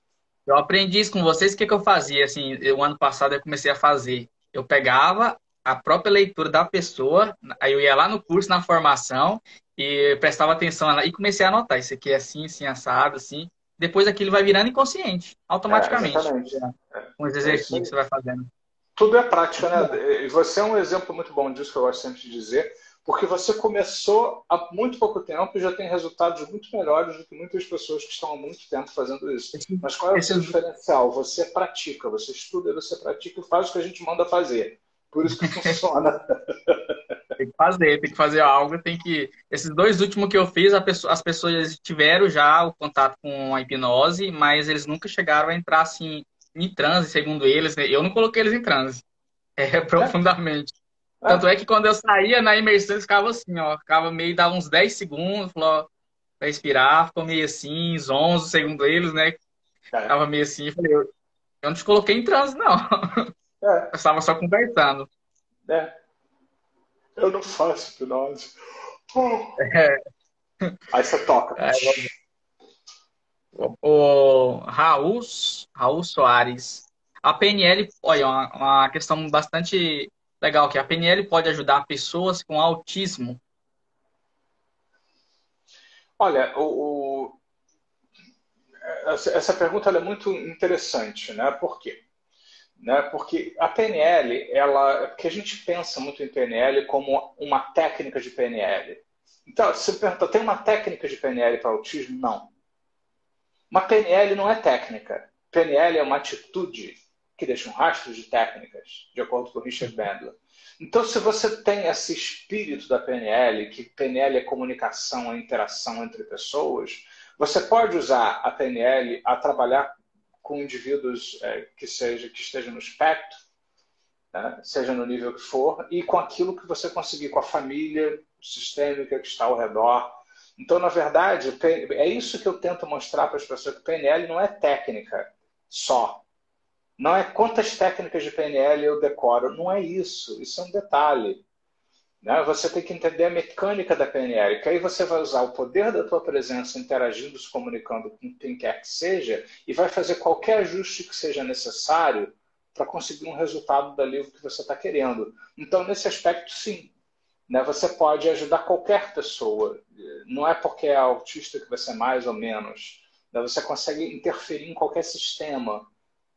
Eu aprendi isso com vocês. O que, que eu fazia? Assim, o ano passado eu comecei a fazer. Eu pegava a própria leitura da pessoa, aí eu ia lá no curso, na formação, e prestava atenção e comecei a anotar. Isso aqui é assim, assim, assado, assim. Depois aquilo vai virando inconsciente, automaticamente. É, com os exercícios que você vai fazendo. Tudo é prática, né? E você é um exemplo muito bom disso que eu gosto sempre de dizer porque você começou há muito pouco tempo e já tem resultados muito melhores do que muitas pessoas que estão há muito tempo fazendo isso. Mas qual é o seu diferencial? Você pratica, você estuda, você pratica e faz o que a gente manda fazer. Por isso que funciona. [laughs] tem que fazer, tem que fazer algo, tem que. Esses dois últimos que eu fiz, pessoa, as pessoas tiveram já o contato com a hipnose, mas eles nunca chegaram a entrar assim em transe, segundo eles. Né? Eu não coloquei eles em transe. É, [laughs] profundamente. Tanto é que quando eu saía na imersão, eu ficava assim, ó. Ficava meio, dava uns 10 segundos, falou, pra respirar, ficou meio assim, uns 11, segundo eles, né? É. Ficava meio assim, eu falei, eu, não te coloquei em trânsito, não. É. Eu estava só conversando. É. Eu não faço hipnose. É. Aí você toca. É, o, o Raul, Raul Soares. A PNL, olha, uma, uma questão bastante Legal, que a PNL pode ajudar pessoas com autismo. Olha, o, o... essa pergunta é muito interessante, né? Por quê? Né? Porque a PNL, ela, porque a gente pensa muito em PNL como uma técnica de PNL. Então, você pergunta, tem uma técnica de PNL para autismo? Não. Uma PNL não é técnica. PNL é uma atitude que deixa um rastro de técnicas, de acordo com Richard Bandler. Então, se você tem esse espírito da PNL, que PNL é comunicação, é interação entre pessoas, você pode usar a PNL a trabalhar com indivíduos é, que, seja, que estejam no espectro, né? seja no nível que for, e com aquilo que você conseguir, com a família sistêmica que está ao redor. Então, na verdade, é isso que eu tento mostrar para as pessoas, que PNL não é técnica só. Não é quantas técnicas de PNL eu decoro. Não é isso. Isso é um detalhe. Né? Você tem que entender a mecânica da PNL, que aí você vai usar o poder da tua presença interagindo, se comunicando com quem quer que seja, e vai fazer qualquer ajuste que seja necessário para conseguir um resultado dali que você está querendo. Então, nesse aspecto, sim. né, você pode ajudar qualquer pessoa. Não é porque é autista que você é mais ou menos. Né, você consegue interferir em qualquer sistema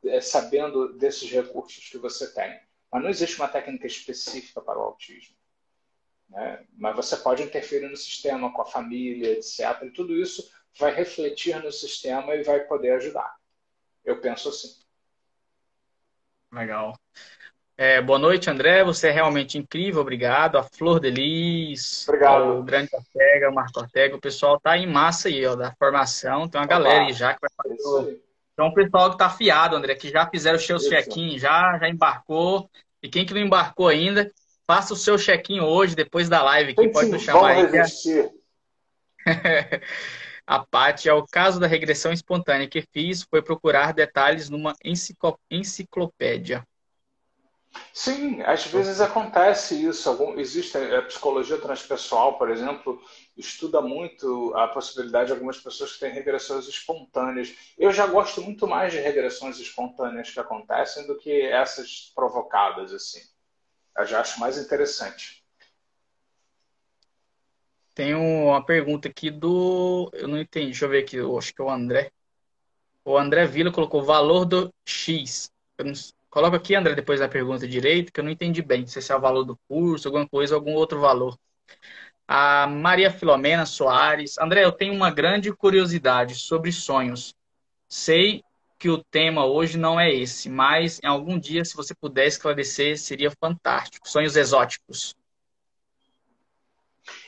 é, sabendo desses recursos que você tem. Mas não existe uma técnica específica para o autismo. Né? Mas você pode interferir no sistema, com a família, etc. E tudo isso vai refletir no sistema e vai poder ajudar. Eu penso assim. Legal. É, boa noite, André. Você é realmente incrível. Obrigado. A Flor Delis, Obrigado. o Grande Ortega, o Marco Ortega. O pessoal tá em massa aí, ó, da formação. Tem uma Opa, galera aí já que vai fazer. Então, o pessoal que tá afiado, André, que já fizeram o seu check-in, já, já embarcou. E quem que não embarcou ainda, faça o seu check-in hoje, depois da live aqui. Pode nos chamar aí. [laughs] A Paty, é o caso da regressão espontânea que fiz, foi procurar detalhes numa enciclopédia. Sim, às vezes acontece isso. Algum, existe a psicologia transpessoal, por exemplo, estuda muito a possibilidade de algumas pessoas que têm regressões espontâneas. Eu já gosto muito mais de regressões espontâneas que acontecem do que essas provocadas, assim. Eu já acho mais interessante. Tem uma pergunta aqui do. Eu não entendi, deixa eu ver aqui, eu acho que é o André. O André Vila colocou valor do X. Não... Coloca aqui, André, depois da pergunta direito, que eu não entendi bem. Não sei se é o valor do curso, alguma coisa, algum outro valor. A Maria Filomena Soares. André, eu tenho uma grande curiosidade sobre sonhos. Sei que o tema hoje não é esse, mas em algum dia, se você puder esclarecer, seria fantástico. Sonhos exóticos.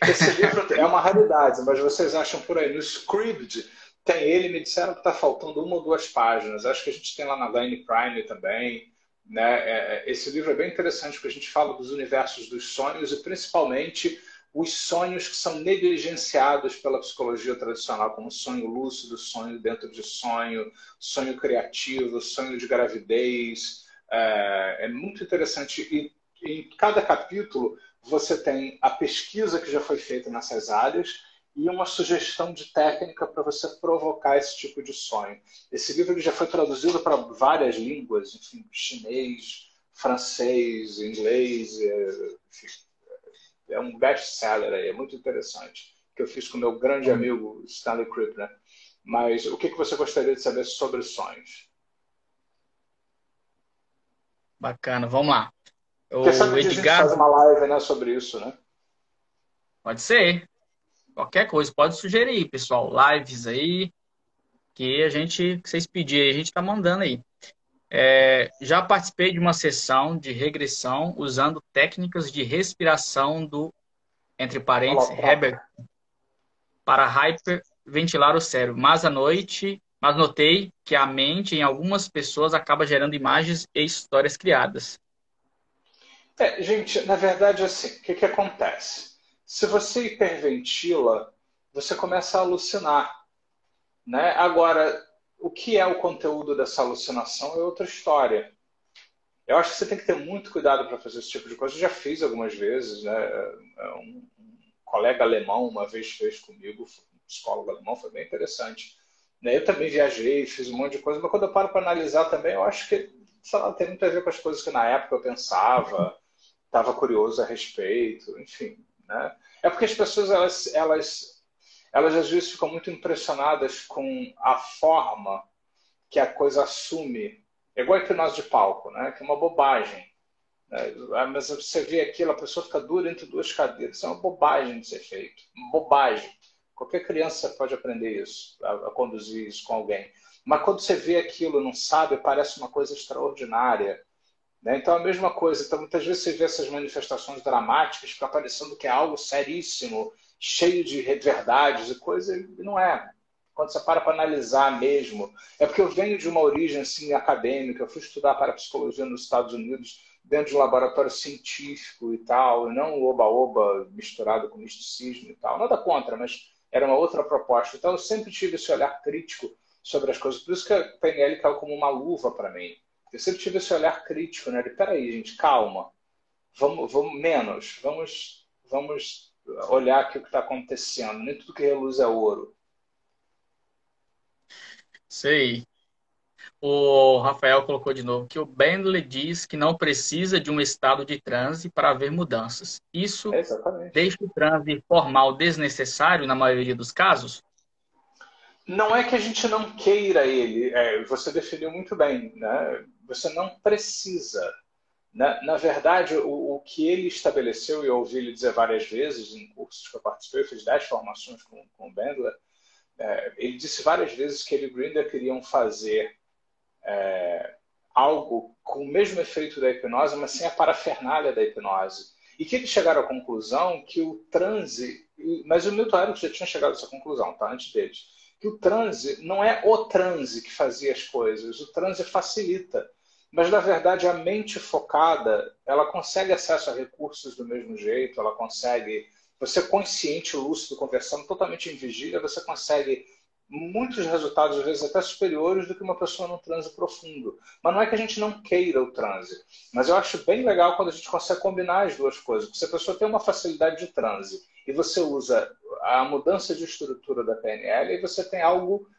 Esse livro é uma raridade, mas vocês acham por aí no Scribd tem ele, me disseram que está faltando uma ou duas páginas. Acho que a gente tem lá na Line Prime também. Né? É, é, esse livro é bem interessante porque a gente fala dos universos dos sonhos e principalmente os sonhos que são negligenciados pela psicologia tradicional, como sonho lúcido, sonho dentro de sonho, sonho criativo, sonho de gravidez. É, é muito interessante. E em cada capítulo você tem a pesquisa que já foi feita nessas áreas e uma sugestão de técnica para você provocar esse tipo de sonho. Esse livro já foi traduzido para várias línguas, enfim, chinês, francês, inglês, é, enfim, é um best-seller aí, é muito interessante, que eu fiz com meu grande amigo Stanley Krippner. Mas o que, que você gostaria de saber sobre sonhos? Bacana, vamos lá. Porque sabe o Edgar... faz uma live né, sobre isso, né? Pode ser. Qualquer coisa, pode sugerir, pessoal. Lives aí, que a gente, que vocês pedirem, a gente está mandando aí. É, já participei de uma sessão de regressão usando técnicas de respiração do, entre parênteses, Herbert, para hyperventilar o cérebro. Mas à noite, mas notei que a mente em algumas pessoas acaba gerando imagens e histórias criadas. É, gente, na verdade, assim, o que, que acontece? Se você hiperventila, você começa a alucinar. Né? Agora, o que é o conteúdo dessa alucinação é outra história. Eu acho que você tem que ter muito cuidado para fazer esse tipo de coisa. Eu já fiz algumas vezes, né? Um, colega alemão uma vez fez comigo, um psicólogo alemão, foi bem interessante. Né? Eu também viajei, fiz um monte de coisa, mas quando eu paro para analisar também, eu acho que, lá, tem muito a ver com as coisas que na época eu pensava estava curioso a respeito, enfim. Né? É porque as pessoas, elas, elas, elas às vezes ficam muito impressionadas com a forma que a coisa assume. É igual a hipnose de palco, né? que é uma bobagem. Né? Ah, mas você vê aquilo, a pessoa fica dura entre duas cadeiras. Isso é uma bobagem de ser feito. Uma bobagem. Qualquer criança pode aprender isso, a, a conduzir isso com alguém. Mas quando você vê aquilo, não sabe, parece uma coisa extraordinária. Né? Então, a mesma coisa. Então, muitas vezes você vê essas manifestações dramáticas, fica parecendo que é algo seríssimo, cheio de verdades e coisas, e não é. Quando você para para analisar mesmo. É porque eu venho de uma origem assim, acadêmica, eu fui estudar para psicologia nos Estados Unidos, dentro de um laboratório científico e tal, e não oba-oba misturado com misticismo e tal. Nada contra, mas era uma outra proposta. Então, eu sempre tive esse olhar crítico sobre as coisas. Por isso que a PNL caiu como uma luva para mim. Eu sempre tive esse olhar crítico, né? De, peraí, gente, calma. Vamos, vamos menos. Vamos, vamos olhar aqui o que está acontecendo. Nem tudo que reluz é ouro. Sei. o Rafael colocou de novo que o Bentley diz que não precisa de um estado de transe para haver mudanças. Isso é deixa o transe formal desnecessário na maioria dos casos? Não é que a gente não queira ele, é, você definiu muito bem, né? Você não precisa. Na, na verdade, o, o, que ele estabeleceu, e eu ouvi ele dizer várias vezes em cursos que eu participei, eu fiz 10 formações com, com o Bendler, é, ele disse várias vezes que ele e Grinder queriam fazer é, algo com o mesmo efeito da hipnose, mas sem a parafernália da hipnose. E que eles chegaram à conclusão que o transe, mas o Milton Erickson já tinha chegado a essa conclusão, tá? Antes deles, que o transe não é o transe que fazia as coisas, o transe facilita. Mas, na verdade, a mente focada, ela consegue acesso a recursos do mesmo jeito, ela consegue... Você consciente, lúcido, conversando totalmente em vigília, você consegue muitos resultados, às vezes até superiores do que uma pessoa num transe profundo. Mas não é que a gente não queira o transe. Mas eu acho bem legal quando a gente consegue combinar as duas coisas. Se a pessoa tem uma facilidade de transe e você usa a mudança de estrutura da PNL, e você tem algo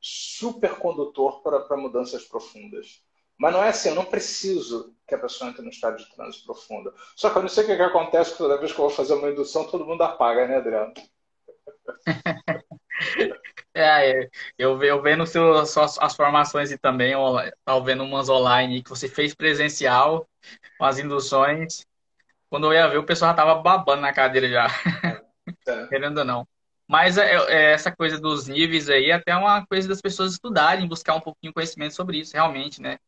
super condutor para mudanças profundas. Mas não é assim, eu não preciso que a pessoa entre no estado de transe profundo. Só que eu não sei o que, que acontece toda vez que eu vou fazer uma indução, todo mundo apaga, né, Adriano? [laughs] É, eu, eu vendo seu, suas, as formações e também, tá vendo umas online que você fez presencial, com as induções. Quando eu ia ver, o pessoal já tava babando na cadeira já. É. [laughs] Querendo ou não. Mas é, é, essa coisa dos níveis aí é até uma coisa das pessoas estudarem, buscar um pouquinho de conhecimento sobre isso, realmente, né?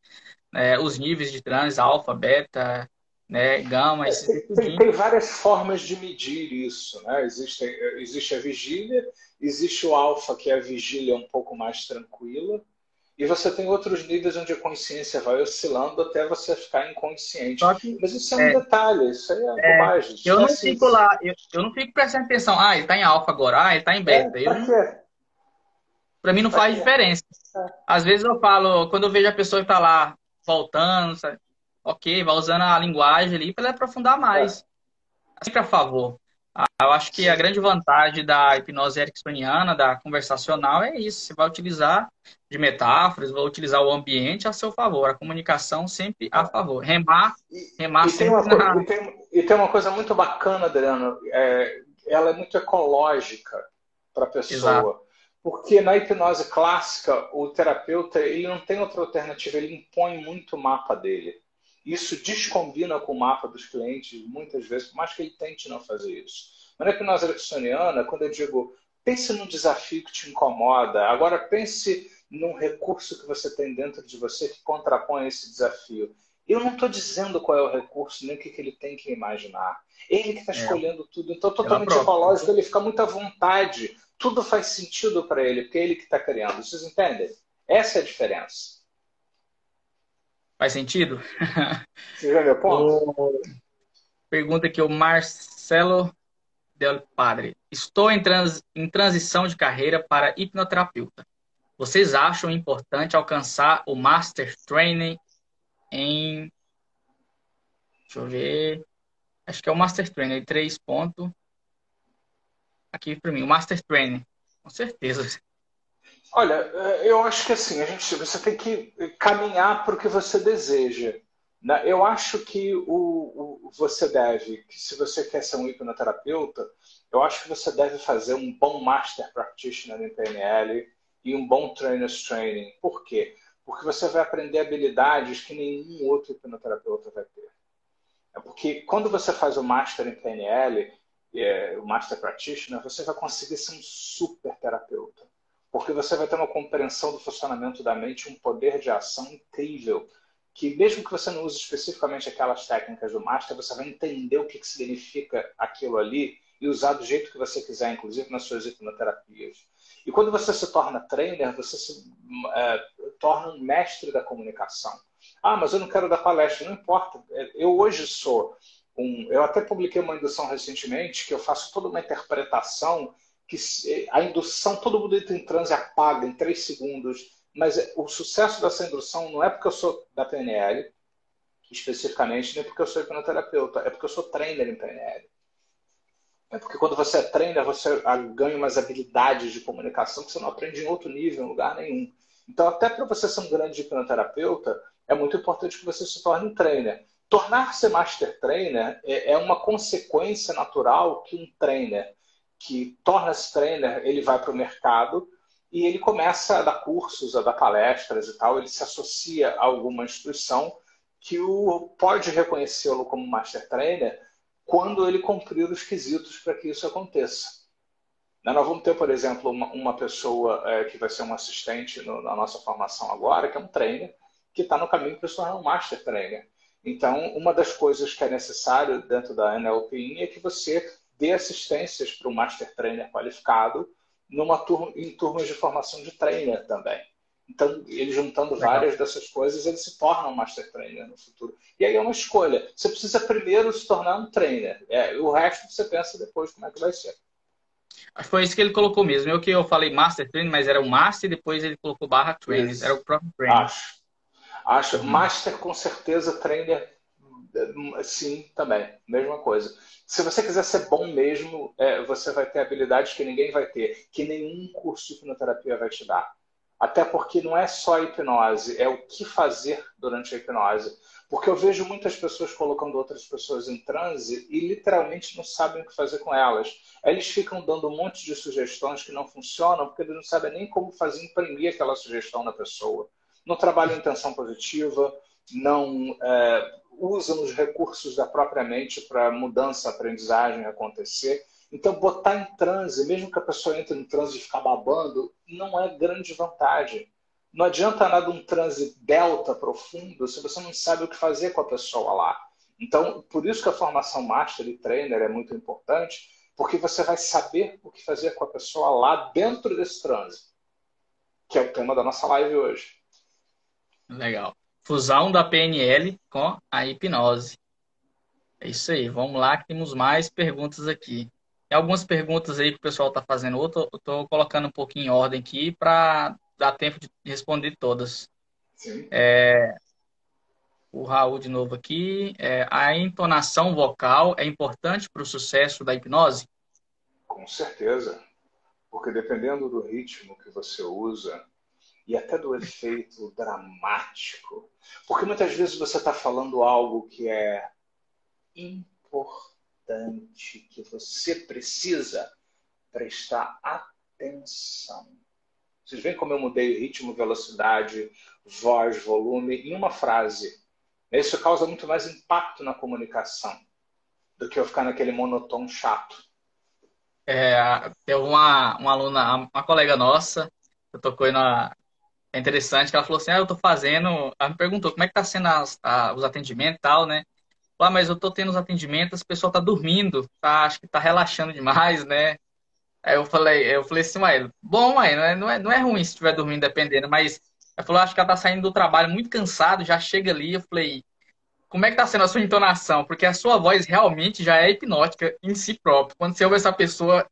É, os níveis de trans, alfa, beta, né, gama, é, tem, tem, várias formas de medir isso, né? Existe, existe a vigília, existe o alfa, que é a vigília um pouco mais tranquila, e você tem outros níveis onde a consciência vai oscilando até você ficar inconsciente. Que, Mas isso é um é, detalhe, isso aí é, é bobagem. Eu não fico lá, eu, eu, não fico prestando atenção, ah, ele está em alfa agora, ah, ele está em beta. É, eu Para mim não pra faz quê? diferença. É. Às vezes eu falo, quando eu vejo a pessoa que está lá voltando, sabe? ok, vai usando a linguagem ali para aprofundar mais. É. Sempre a favor. Ah, eu acho que a grande vantagem da hipnose ericksoniana, da conversacional, é isso. Você vai utilizar de metáforas, vai utilizar o ambiente a seu favor. A comunicação sempre a favor. Remar, remar e, sempre tem uma, na... e, tem, e tem uma coisa muito bacana, Adriano. É, ela é muito ecológica para a pessoa. Exato. Porque na hipnose clássica, o terapeuta ele não tem outra alternativa, ele impõe muito o mapa dele. Isso descombina com o mapa dos clientes muitas vezes, por mais que ele tente não fazer isso. Mas na hipnose ericksoniana, quando eu digo pense num desafio que te incomoda, agora pense num recurso que você tem dentro de você que contrapõe esse desafio. Eu não estou dizendo qual é o recurso, nem o que, que ele tem que imaginar. Ele que está é. escolhendo tudo. Então, totalmente ecológico, ele fica muito à vontade. Tudo faz sentido para ele, porque é ele que está criando. Vocês entendem? Essa é a diferença. Faz sentido? [laughs] Você já meu ponto? Pergunta aqui o Marcelo Del Padre. Estou em, trans... em transição de carreira para hipnoterapeuta. Vocês acham importante alcançar o Master Training em. Deixa eu ver. Acho que é o Master Training, três pontos. Aqui para mim, o Master Training. Com certeza. Olha, é, eu acho que assim, a gente, você tem que caminhar para o que você deseja. Né? Eu acho que o, o, você deve, que se você quer ser um hipnoterapeuta, eu acho que você deve fazer um bom Master Practitioner em PNL e um bom Trainer's Training. Por quê? Porque você vai aprender habilidades que nenhum outro hipnoterapeuta vai ter. É porque quando você faz o Master em PNL, é, o Master Practitioner, você vai conseguir ser um super terapeuta porque você vai ter uma compreensão do funcionamento da mente, um poder de ação incrível, que mesmo que você não use especificamente aquelas técnicas do Master, você vai entender o que, que significa aquilo ali e usar do jeito que você quiser, inclusive nas suas hipnoterapias. E quando você se torna trainer, você se é, torna um mestre da comunicação. Ah, mas eu não quero dar palestra. Não importa. Eu hoje sou um. Eu até publiquei uma indução recentemente que eu faço toda uma interpretação que a indução, todo mundo entra em transe apaga em três segundos, mas o sucesso dessa indução não é porque eu sou da PNL, especificamente, nem porque eu sou hipnoterapeuta, é porque eu sou trainer em PNL. É porque quando você trainer, você ganha umas habilidades de comunicação que você não aprende em outro nível, em lugar nenhum. Então, até para você ser um grande hipnoterapeuta, é muito importante que você se torne um trainer. Tornar-se master trainer é, é uma consequência natural que um trainer que torna-se trainer, ele vai para o mercado e ele começa a dar cursos, a dar palestras e tal, ele se associa a alguma instituição que o pode reconhecê-lo como master trainer quando ele cumprir os quesitos para que isso aconteça. Nós vamos ter, por exemplo, uma, uma pessoa é, que vai ser um assistente no, na nossa formação agora, que é um trainer, que está no caminho para se tornar um master trainer. Então, uma das coisas que é necessário dentro da NLP é que você dê assistências para o master trainer qualificado numa turma, em turmas de formação de trainer também. Então, ele juntando Legal. várias dessas coisas, ele se torna um master trainer no futuro. E aí é uma escolha. Você precisa primeiro se tornar um trainer. É, o resto você pensa depois como é que vai ser. Foi isso que ele colocou mesmo. Eu que eu falei Master Trainer, mas era o Master e depois ele colocou barra Trainer. Era o próprio Trainer. Acho. Acho. Uhum. Master, com certeza, Trainer, sim, também. Mesma coisa. Se você quiser ser bom mesmo, é, você vai ter habilidades que ninguém vai ter, que nenhum curso de hipnoterapia vai te dar. Até porque não é só a hipnose, é o que fazer durante a hipnose. Porque eu vejo muitas pessoas colocando outras pessoas em transe e literalmente não sabem o que fazer com elas. Eles ficam dando um monte de sugestões que não funcionam porque eles não sabem nem como fazer imprimir aquela sugestão na pessoa. Não trabalham intenção positiva, não é, usam os recursos da própria mente para mudança, aprendizagem acontecer. Então, botar em transe, mesmo que a pessoa entre no transe e ficar babando, não é grande vantagem. Não adianta nada um transe delta profundo se você não sabe o que fazer com a pessoa lá. Então, por isso que a formação Master e Trainer é muito importante, porque você vai saber o que fazer com a pessoa lá dentro desse transe, que é o tema da nossa live hoje. Legal. Fusão da PNL com a hipnose. É isso aí. Vamos lá, que temos mais perguntas aqui. Algumas perguntas aí que o pessoal está fazendo. Eu estou colocando um pouquinho em ordem aqui para dar tempo de responder todas. É, o Raul de novo aqui. É, a entonação vocal é importante para o sucesso da hipnose? Com certeza. Porque dependendo do ritmo que você usa e até do efeito dramático, porque muitas vezes você está falando algo que é importante importante que você precisa prestar atenção. Vocês veem como eu mudei ritmo, velocidade, voz, volume em uma frase. Isso causa muito mais impacto na comunicação do que eu ficar naquele monotão chato. É, tem uma, uma aluna, uma colega nossa, eu tocou na. É interessante que ela falou assim: ah, eu tô fazendo. Ela me perguntou como é que tá sendo as, a, os atendimentos e tal, né? Ah, mas eu tô tendo os atendimentos, o pessoal tá dormindo, tá? Acho que tá relaxando demais, né? Aí eu falei, eu falei assim, mãe, bom, mãe, não é, não é, não é ruim se estiver dormindo dependendo, mas ela falou, acho que ela tá saindo do trabalho muito cansado, já chega ali, eu falei, como é que tá sendo a sua entonação? Porque a sua voz realmente já é hipnótica em si próprio. Quando você ouve essa pessoa,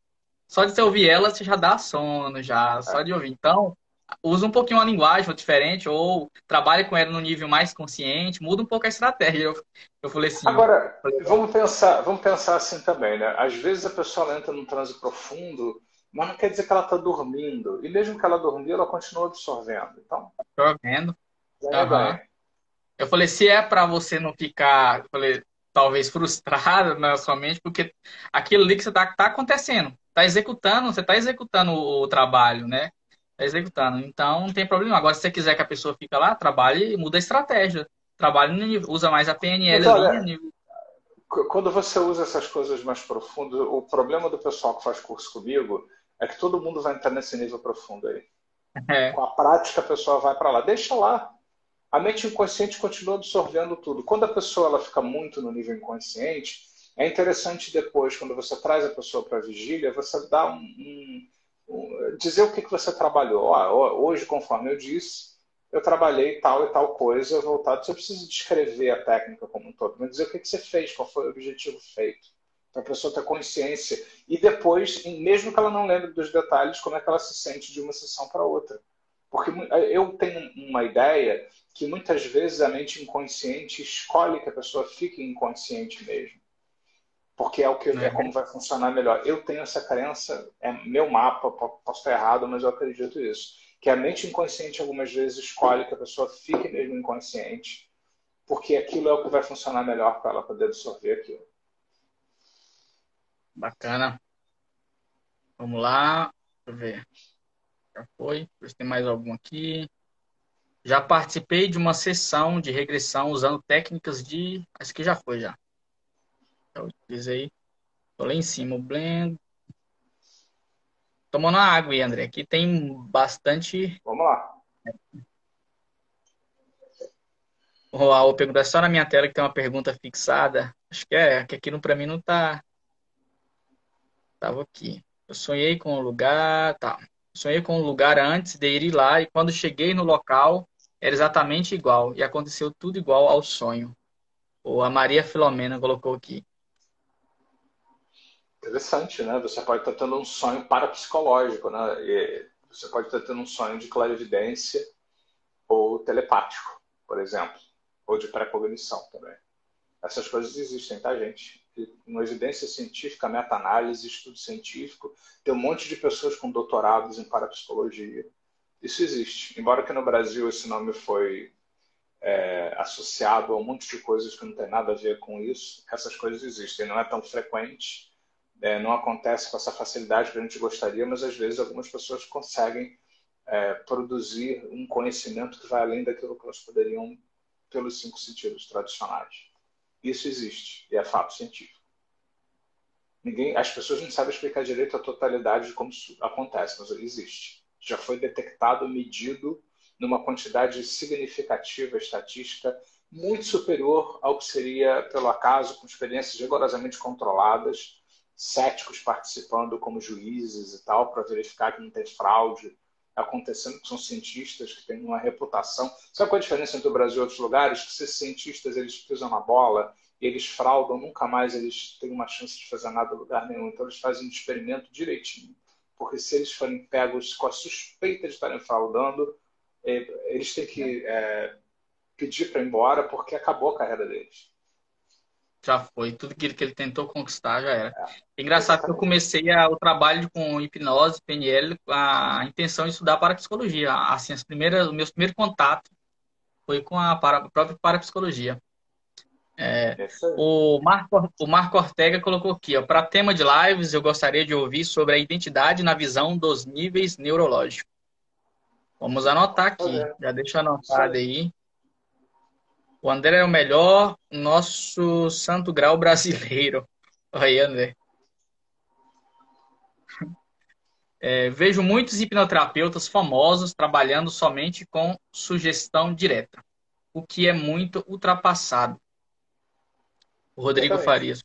só de você ouvir ela, você já dá sono, já, só de ouvir. Então, usa um pouquinho uma linguagem diferente ou trabalhe com ela no nível mais consciente, muda um pouco a estratégia. Eu, eu falei assim. Agora, vamos pensar, vamos pensar assim também, né? Às vezes a pessoa entra num transe profundo, mas não quer dizer que ela está dormindo. E mesmo que ela dormir, ela continua absorvendo. Então. Absorvendo. Uhum. Eu falei, se é para você não ficar, falei, talvez frustrado na sua mente, porque aquilo ali que você está tá acontecendo, está executando, você está executando o, o trabalho, né? Tá executando. Então, não tem problema. Agora, se você quiser que a pessoa fique lá, trabalhe e muda a estratégia. Trabalhe no nível, usa mais a PNL olha, ali. Nível... Quando você usa essas coisas mais profundas, o problema do pessoal que faz curso comigo é que todo mundo vai entrar nesse nível profundo aí. É. Com a prática, a pessoa vai para lá. Deixa lá. A mente inconsciente continua absorvendo tudo. Quando a pessoa ela fica muito no nível inconsciente, é interessante depois, quando você traz a pessoa para a vigília, você dá um, um dizer o que, que você trabalhou. hoje, conforme eu disse, eu trabalhei tal e tal coisa voltado. Você precisa descrever a técnica como um todo, mas dizer o que, que você fez, qual foi o objetivo feito. Para a pessoa ter consciência. E depois, mesmo que ela não lembre dos detalhes, como é que ela se sente de uma sessão para outra. Porque eu tenho uma ideia que muitas vezes a mente inconsciente escolhe que a pessoa fique inconsciente mesmo porque é o que é como vai funcionar melhor. Eu tenho essa crença, é meu mapa, posso estar errado, mas eu acredito isso, que a mente inconsciente algumas vezes escolhe que a pessoa fique mesmo inconsciente, porque aquilo é o que vai funcionar melhor para ela poder absorver aquilo. Bacana. Vamos lá. Deixa eu ver. Já foi. Ver se tem mais algum aqui. Já participei de uma sessão de regressão usando técnicas de. Acho que já foi já. Já utilizei. Tô lá em cima, o blend. Tomando água aí, André. Aqui tem bastante. Vamos lá. O pergunta é só na minha tela que tem uma pergunta fixada. Acho que é, que aqui para mim não tá. Tava aqui. Eu sonhei com o lugar, tá. Sonhei com o lugar antes de ir lá e quando cheguei no local era exatamente igual e aconteceu tudo igual ao sonho. Ou a Maria Filomena colocou aqui. Interessante, né? Você pode estar tendo um sonho parapsicológico, né? E você pode estar tendo um sonho de clarividência ou telepático, por exemplo, ou de pré-cognição também. Essas coisas existem, tá, gente? Uma evidência científica, meta-análise, estudo científico, tem um monte de pessoas com doutorados em parapsicologia. Isso existe. Embora que no Brasil esse nome foi é, associado a um monte de coisas que não tem nada a ver com isso, essas coisas existem. Não é tão frequente, é, não acontece com essa facilidade que a gente gostaria, mas às vezes algumas pessoas conseguem é, produzir um conhecimento que vai além daquilo que elas poderiam pelos cinco sentidos tradicionais. Isso existe e é fato científico. Ninguém, as pessoas não sabem explicar direito a totalidade de como isso acontece, mas existe. Já foi detectado, medido numa quantidade significativa estatística muito superior ao que seria pelo acaso, com experiências rigorosamente controladas, céticos participando como juízes e tal, para verificar que não tem fraude acontecendo, que são cientistas que têm uma reputação. Sabe qual é a diferença entre o Brasil e outros lugares? Que esses cientistas eles pisam na bola e eles fraudam, nunca mais eles têm uma chance de fazer nada em lugar nenhum. Então eles fazem um experimento direitinho. Porque se eles forem pegos com a suspeita de estarem fraudando, é, eles têm que é, pedir para ir embora porque acabou a carreira deles já foi. Tudo aquilo que ele tentou conquistar já era. É engraçado que eu comecei a, o trabalho com hipnose, PNL, com a intenção de estudar parapsicologia. Assim, as primeiras, o meu primeiro contato foi com a, para, a própria parapsicologia. É, o, Marco, o Marco Ortega colocou aqui, para tema de lives, eu gostaria de ouvir sobre a identidade na visão dos níveis neurológicos. Vamos anotar aqui, já deixa anotado aí. O André é o melhor, nosso santo grau brasileiro. [laughs] Aí, André. É, vejo muitos hipnoterapeutas famosos trabalhando somente com sugestão direta, o que é muito ultrapassado. O Rodrigo. Farias.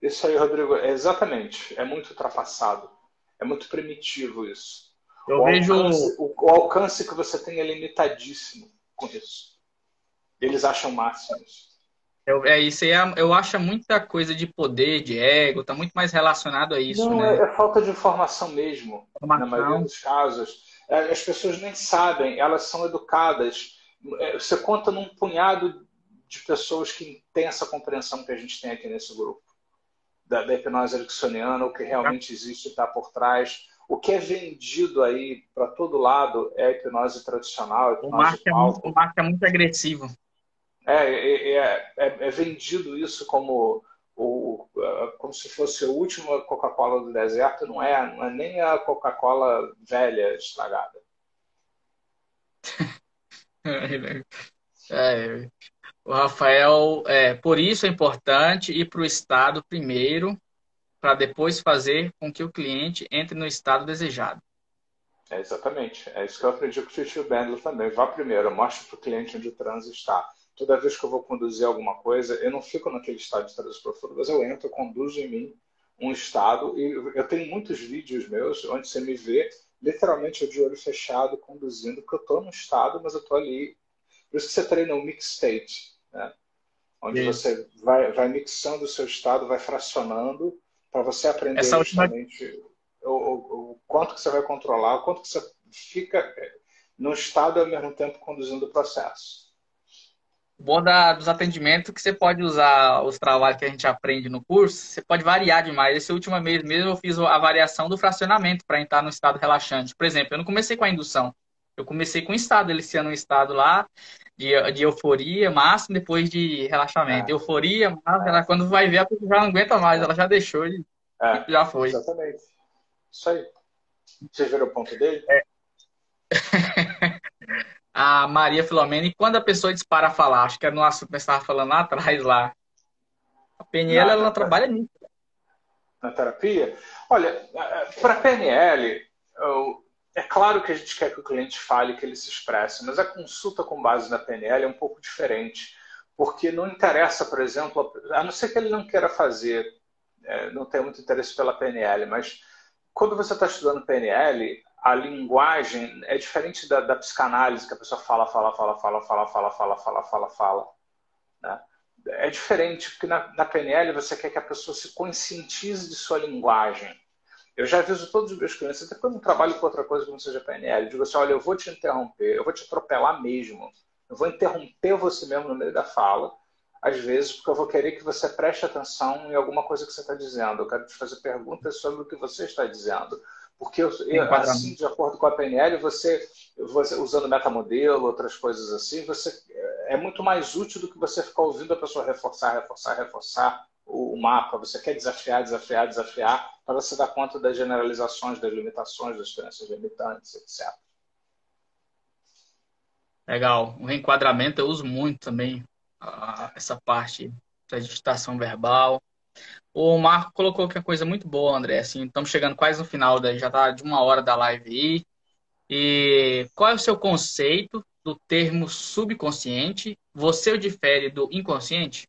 Isso aí, Rodrigo, é exatamente. É muito ultrapassado. É muito primitivo isso. Eu o vejo. Alcance, o, o alcance que você tem é limitadíssimo com isso. Eles acham máximos. Eu, é isso aí, é, eu acho muita coisa de poder, de ego, tá muito mais relacionado a isso. Não, né? é, é falta de informação mesmo, informação. na maioria dos casos. É, as pessoas nem sabem, elas são educadas. Você conta num punhado de pessoas que têm essa compreensão que a gente tem aqui nesse grupo. Da, da hipnose ericksoniana, o que realmente existe está por trás. O que é vendido aí para todo lado é a hipnose tradicional. A hipnose o, marketing é muito, o é muito agressivo. É, é, é, é, é vendido isso como, o, como se fosse a última Coca-Cola do deserto, não é, não é nem a Coca-Cola velha estragada. [laughs] é, o Rafael, é, por isso é importante ir para o estado primeiro, para depois fazer com que o cliente entre no estado desejado. É exatamente. É isso que eu aprendi com o Tio Bandler também. Vá primeiro, mostre para o cliente onde o trânsito está toda vez que eu vou conduzir alguma coisa, eu não fico naquele estado de transe profundo, mas eu entro, eu conduzo em mim um estado. E eu tenho muitos vídeos meus onde você me vê literalmente eu de olho fechado conduzindo, porque eu estou no estado, mas eu estou ali. Por isso que você treina o mix state, né? onde Sim. você vai, vai mixando o seu estado, vai fracionando, para você aprender Essa justamente última... o, o, o, quanto que você vai controlar, o quanto que você fica no estado ao mesmo tempo conduzindo o processo bom da, dos atendimentos que você pode usar os trabalhos que a gente aprende no curso, você pode variar demais. Esse último mês mesmo eu fiz a variação do fracionamento para entrar no estado relaxante. Por exemplo, eu não comecei com a indução. Eu comecei com o estado, ele sendo um estado lá de, de euforia máximo, depois de relaxamento. É. Euforia, máximo, ela, quando vai ver, a pessoa já não aguenta mais, ela já deixou e é, já foi. Exatamente. Isso aí. Vocês viram o ponto dele? É. [laughs] a Maria Filomena, e quando a pessoa dispara a falar, acho que é no assunto que estava falando lá atrás lá. A PNL, ela trabalha nisso. Na terapia? Olha, para PNL, é claro que a gente quer que o cliente fale, que ele se expresse, mas a consulta com base na PNL é um pouco diferente, porque não interessa, por exemplo, a não ser que ele não queira fazer, é, não tenha muito interesse pela PNL, mas quando você está estudando PNL, a linguagem é diferente da, da, psicanálise, que a pessoa fala, fala, fala, fala, fala, fala, fala, fala, fala, fala. Né? É diferente, porque na, na PNL você quer que a pessoa se conscientize de sua linguagem. Eu já aviso todos os meus clientes, até quando eu trabalho com outra coisa que não seja PNL, eu digo assim, olha, eu vou te interromper, eu vou te atropelar mesmo. Eu vou interromper você mesmo no meio da fala, às vezes, porque eu vou querer que você preste atenção em alguma coisa que você está dizendo. Eu quero te fazer perguntas sobre o que você está dizendo. Porque, eu, assim, de acordo com a PNL, você, você, usando metamodelo, outras coisas assim, você é muito mais útil do que você ficar ouvindo a pessoa reforçar, reforçar, reforçar o, o mapa. Você quer desafiar, desafiar, desafiar, para você dar conta das generalizações, das limitações, das crenças limitantes, etc. Legal. O reenquadramento eu uso muito também, essa parte da digitação verbal. O Marco colocou que é coisa muito boa, André. Assim, estamos chegando quase no final, da, já está de uma hora da live aí. E qual é o seu conceito do termo subconsciente? Você o difere do inconsciente?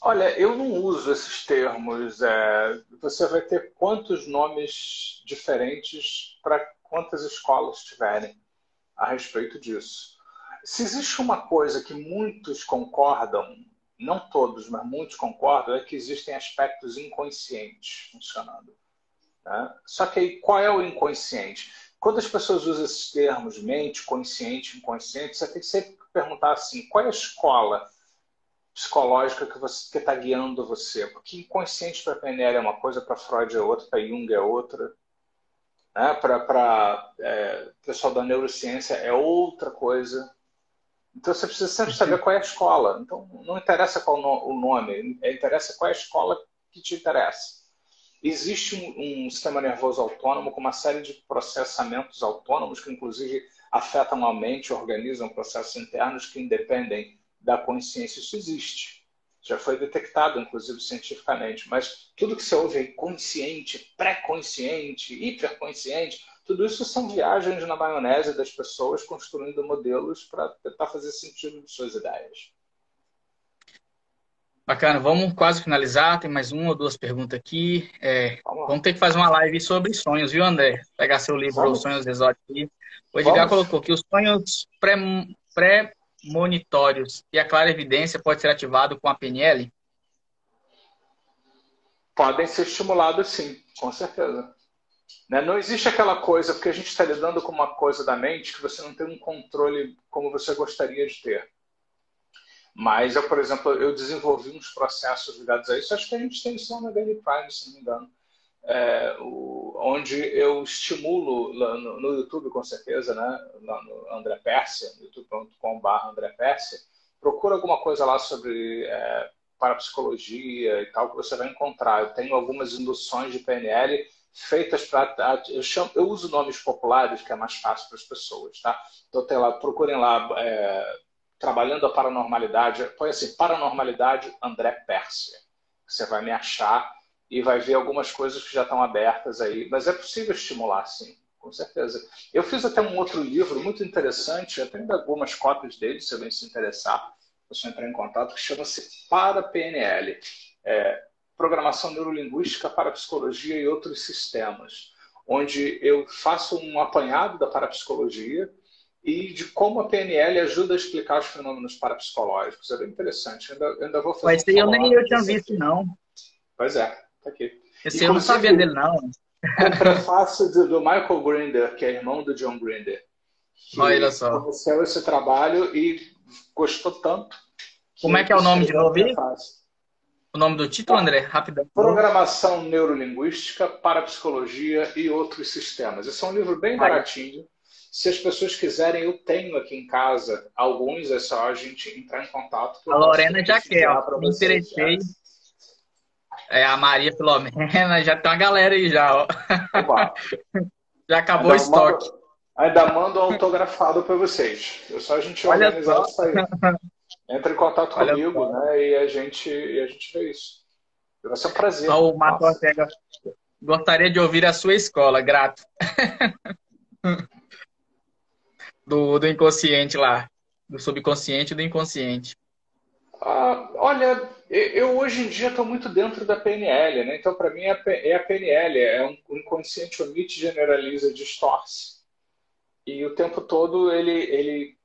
Olha, eu não uso esses termos. É... Você vai ter quantos nomes diferentes para quantas escolas tiverem a respeito disso. Se existe uma coisa que muitos concordam não todos, mas muitos concordam, é que existem aspectos inconscientes funcionando. Né? Só que aí, qual é o inconsciente? Quando as pessoas usam esses termos, mente, consciente, inconsciente, você tem que sempre perguntar assim, qual é a escola psicológica que está guiando você? Porque inconsciente para PNL é uma coisa, para Freud é outra, para Jung é outra. Né? Para é, pessoal da neurociência é outra coisa. Então você precisa sempre saber qual é a escola. Então não interessa qual o nome, é, interessa qual é a escola que te interessa. Existe um, um sistema nervoso autônomo com uma série de processamentos autônomos que inclusive afetam a mente, organizam processos internos que independem da consciência. Isso existe. Já foi detectado, inclusive, cientificamente. Mas tudo que você ouve aí, consciente, pré-consciente, hiperconsciente, tudo isso são viagens na maionese das pessoas construindo modelos para tentar fazer sentido de suas ideias. Bacana, vamos quase finalizar. Tem mais uma ou duas perguntas aqui. É, vamos, vamos, ter que fazer uma live sobre sonhos, viu, André? Pegar seu livro vamos. Os Sonhos Exóticos. O Edgar vamos. colocou que os sonhos pré-monitórios e a clara evidência pode ser ativado com a PNL? Podem ser estimulados, sim, com certeza. Né? Não existe aquela coisa, porque a gente está lidando com uma coisa da mente que você não tem um controle como você gostaria de ter. Mas eu, por exemplo, eu desenvolvi uns processos ligados a isso. Acho que a gente tem isso lá na Daily Prime, se não me engano. É, o, onde eu estimulo no, no, YouTube, com certeza, né? Lá no André Pérsia, youtube.com.br André Pérsia. Procura alguma coisa lá sobre é, parapsicologia e tal que você vai encontrar. Eu tenho algumas induções de PNL feitas para. Eu, chamo, eu uso nomes populares, que é mais fácil para as pessoas, tá? Então, tem lá, procurem lá, é, trabalhando a paranormalidade, põe assim, paranormalidade André Pérsia. Você vai me achar e vai ver algumas coisas que já estão abertas aí. Mas é possível estimular, sim, com certeza. Eu fiz até um outro livro muito interessante, eu tenho algumas cópias dele, se alguém se interessar, você entrar em contato, que chama-se Para PNL. É, programação neurolinguística para psicologia e outros sistemas, onde eu faço um apanhado da parapsicologia e de como a PNL ajuda a explicar os fenômenos parapsicológicos. É bem interessante. Eu ainda, ainda vou fazer. Mas um eu nem eu tinha visto, aqui. não. Pois é, tá aqui. Esse eu não sabia dele, não. O prefácio do, do Michael Grinder, que é irmão do John Grinder. Olha só. Conheceu esse trabalho e gostou tanto. Como é que é o nome de novo? O nome do título, André? Rapidão. Programação Neurolinguística para Psicologia e Outros Sistemas. Esse é um livro bem baratinho. Se as pessoas quiserem, eu tenho aqui em casa alguns, é só a gente entrar em contato. A Lorena já quer, ó. Me interessei. É, a Maria Filomena, já tem uma galera aí já, ó. [laughs] já acabou o estoque. Mando, ainda mando autografado para vocês. É só a gente Olha organizar isso aí. [laughs] Entra em contato Olha comigo, né? E a gente, e a gente vê isso. Vai ser um prazer. Ó, o Marco Ortega. Gostaria de ouvir a sua escola, grato. [laughs] do, do inconsciente lá. Do subconsciente e do inconsciente. Ah, olha, eu hoje em dia estou muito dentro da PNL, né? Então, para mim, é a PNL, é um inconsciente omite, generaliza, distorce. E o tempo todo ele, ele,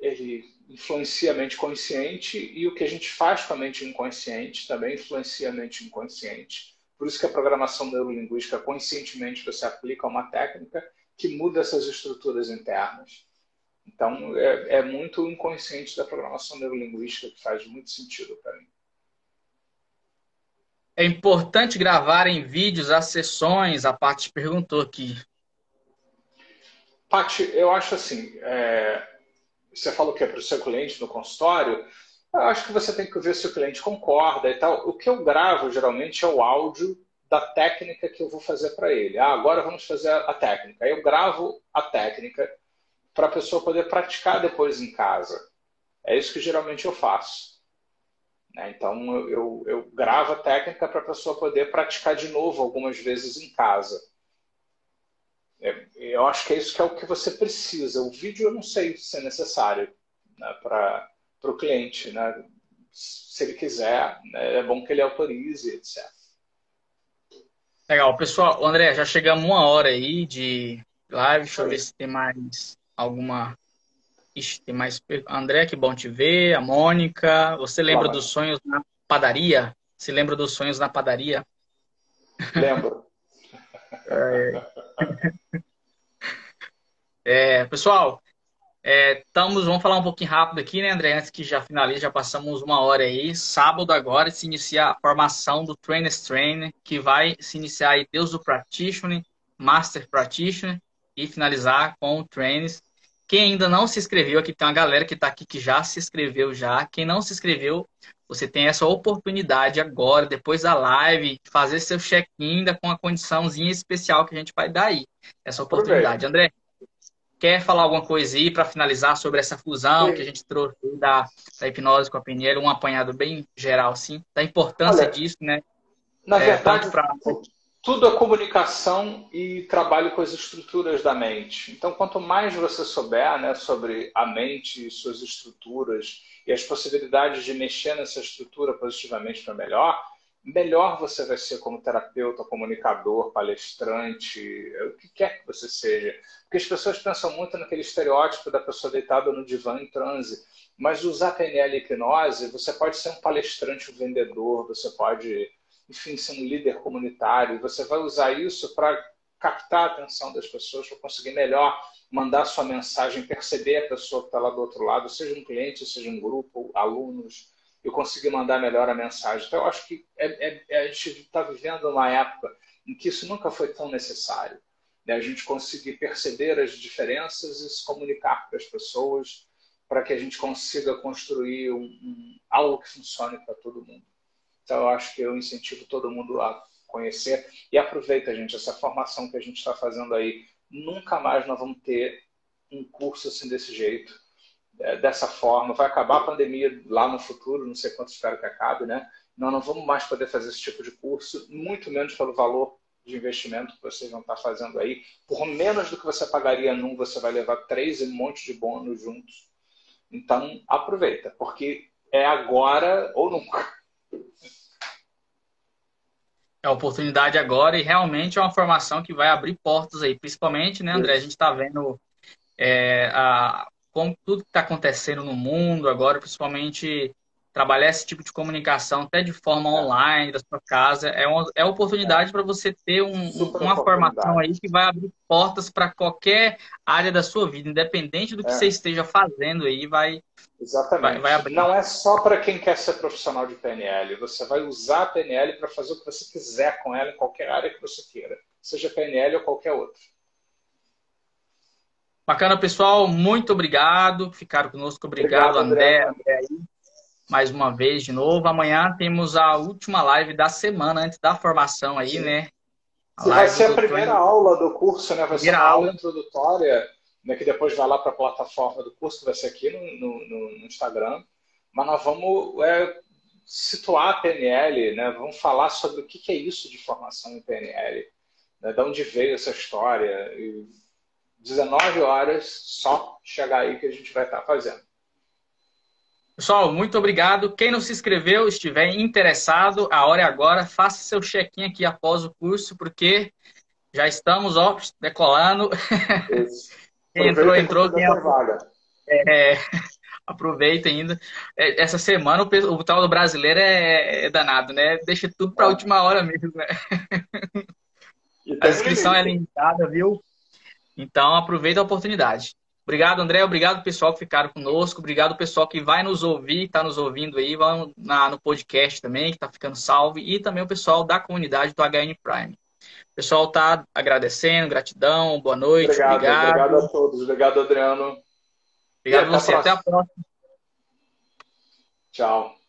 ele influencia a mente consciente e o que a gente faz com a mente inconsciente também influencia a mente inconsciente. Por isso que a programação neurolinguística, conscientemente, você aplica uma técnica que muda essas estruturas internas. Então, é, é muito inconsciente da programação neurolinguística que faz muito sentido para mim. É importante gravar em vídeos as sessões, a Paty perguntou aqui. Paty, eu acho assim, é, você falou que é para o seu cliente no consultório, eu acho que você tem que ver se o cliente concorda e tal. O que eu gravo geralmente é o áudio da técnica que eu vou fazer para ele. Ah, agora vamos fazer a técnica. Eu gravo a técnica para a pessoa poder praticar depois em casa. É isso que geralmente eu faço. Né? Então eu, eu gravo a técnica para a pessoa poder praticar de novo algumas vezes em casa. É, eu acho que é isso que é o que você precisa. O vídeo eu não sei se é necessário né, para o cliente. Né? Se ele quiser, né, é bom que ele autorize, etc. Legal. Pessoal, André, já chegamos uma hora aí de live. Deixa eu ver se tem mais alguma. Ixi, tem mais. André, que bom te ver. A Mônica. Você lembra dos sonhos na padaria? Se lembra dos sonhos na padaria? Lembro. [laughs] é... [laughs] É, pessoal, é, estamos, vamos falar um pouquinho rápido aqui, né, André? Antes que já finalize, já passamos uma hora aí. Sábado agora se inicia a formação do Trainers Trainer, que vai se iniciar aí Deus do Practitioner, Master Practitioner e finalizar com o Trainers. Quem ainda não se inscreveu, aqui tem uma galera que está aqui que já se inscreveu já. Quem não se inscreveu, você tem essa oportunidade agora, depois da live, de fazer seu check-in com a condiçãozinha especial que a gente vai dar aí. Essa oportunidade. André, Quer falar alguma coisa aí para finalizar sobre essa fusão Sim. que a gente trouxe da, da hipnose com a PNL, um apanhado bem geral, sim, da importância Olha, disso, né? Na é, verdade, pra... tudo é comunicação e trabalho com as estruturas da mente. Então, quanto mais você souber né, sobre a mente e suas estruturas e as possibilidades de mexer nessa estrutura positivamente para melhor, melhor você vai ser como terapeuta, comunicador, palestrante, o que quer que você seja. Porque as pessoas pensam muito naquele estereótipo da pessoa deitada no divã em transe. Mas usar PNL e hipnose, você pode ser um palestrante, um vendedor, você pode, enfim, ser um líder comunitário. Você vai usar isso para captar a atenção das pessoas, para conseguir melhor mandar sua mensagem, perceber a pessoa que está lá do outro lado, seja um cliente, seja um grupo, alunos eu conseguir mandar melhor a mensagem. Então, eu acho que é, é, a gente está vivendo uma época em que isso nunca foi tão necessário. Né? A gente conseguir perceber as diferenças e se comunicar com as pessoas para que a gente consiga construir um, um, algo que funcione para todo mundo. Então, eu acho que eu incentivo todo mundo a conhecer e aproveita, gente, essa formação que a gente está fazendo aí. Nunca mais nós vamos ter um curso assim desse jeito é, dessa forma. Vai acabar a pandemia lá no futuro, não sei quanto espero que acabe, né? Nós não vamos mais poder fazer esse tipo de curso, muito menos pelo valor de investimento que vocês vão estar fazendo aí. Por menos do que você pagaria num, você vai levar três e um monte de bônus juntos. Então, aproveita, porque é agora ou nunca. É a oportunidade agora e realmente é uma formação que vai abrir portas aí, principalmente, né, André? A gente está vendo é, a, como tudo que está acontecendo no mundo agora, principalmente trabalhar esse tipo de comunicação até de forma online da sua casa é uma é oportunidade para você ter um, uma formação aí que vai abrir portas para qualquer área da sua vida, independente do que é. você esteja fazendo aí, vai Exatamente. Vai, vai Não é só para quem quer ser profissional de PNL. Você vai usar a PNL para fazer o que você quiser com ela em qualquer área que você queira, seja PNL ou qualquer outra. Bacana, pessoal. Muito obrigado. Ficaram conosco. Obrigado, obrigado André. André. Mais uma vez, de novo. Amanhã temos a última live da semana, antes da formação aí, Sim. né? A vai ser a primeira aula do curso, né? Vai ser uma aula introdutória né, que depois vai lá para a plataforma do curso, que vai ser aqui no, no, no Instagram. Mas nós vamos é, situar a PNL, né, vamos falar sobre o que, que é isso de formação em PNL, né, de onde veio essa história. E 19 horas, só chegar aí que a gente vai estar fazendo. Pessoal, muito obrigado. Quem não se inscreveu, estiver interessado, a hora é agora. Faça seu check-in aqui após o curso, porque já estamos ó, decolando. Isso. [laughs] entrou, entrou. Quem é, é, [laughs] aproveita ainda. É, essa semana o, o tal do brasileiro é, é danado, né? Deixa tudo para a última hora mesmo, né? [laughs] A inscrição é limitada, viu? Então aproveita a oportunidade. Obrigado, André. Obrigado, pessoal que ficaram conosco. Obrigado, pessoal que vai nos ouvir, está nos ouvindo aí, vai na, no podcast também, que está ficando salvo. E também o pessoal da comunidade do HN Prime. O pessoal está agradecendo, gratidão, boa noite. Obrigado, obrigado. Obrigado a todos. Obrigado, Adriano. Obrigado a você. Até a próxima. Tchau.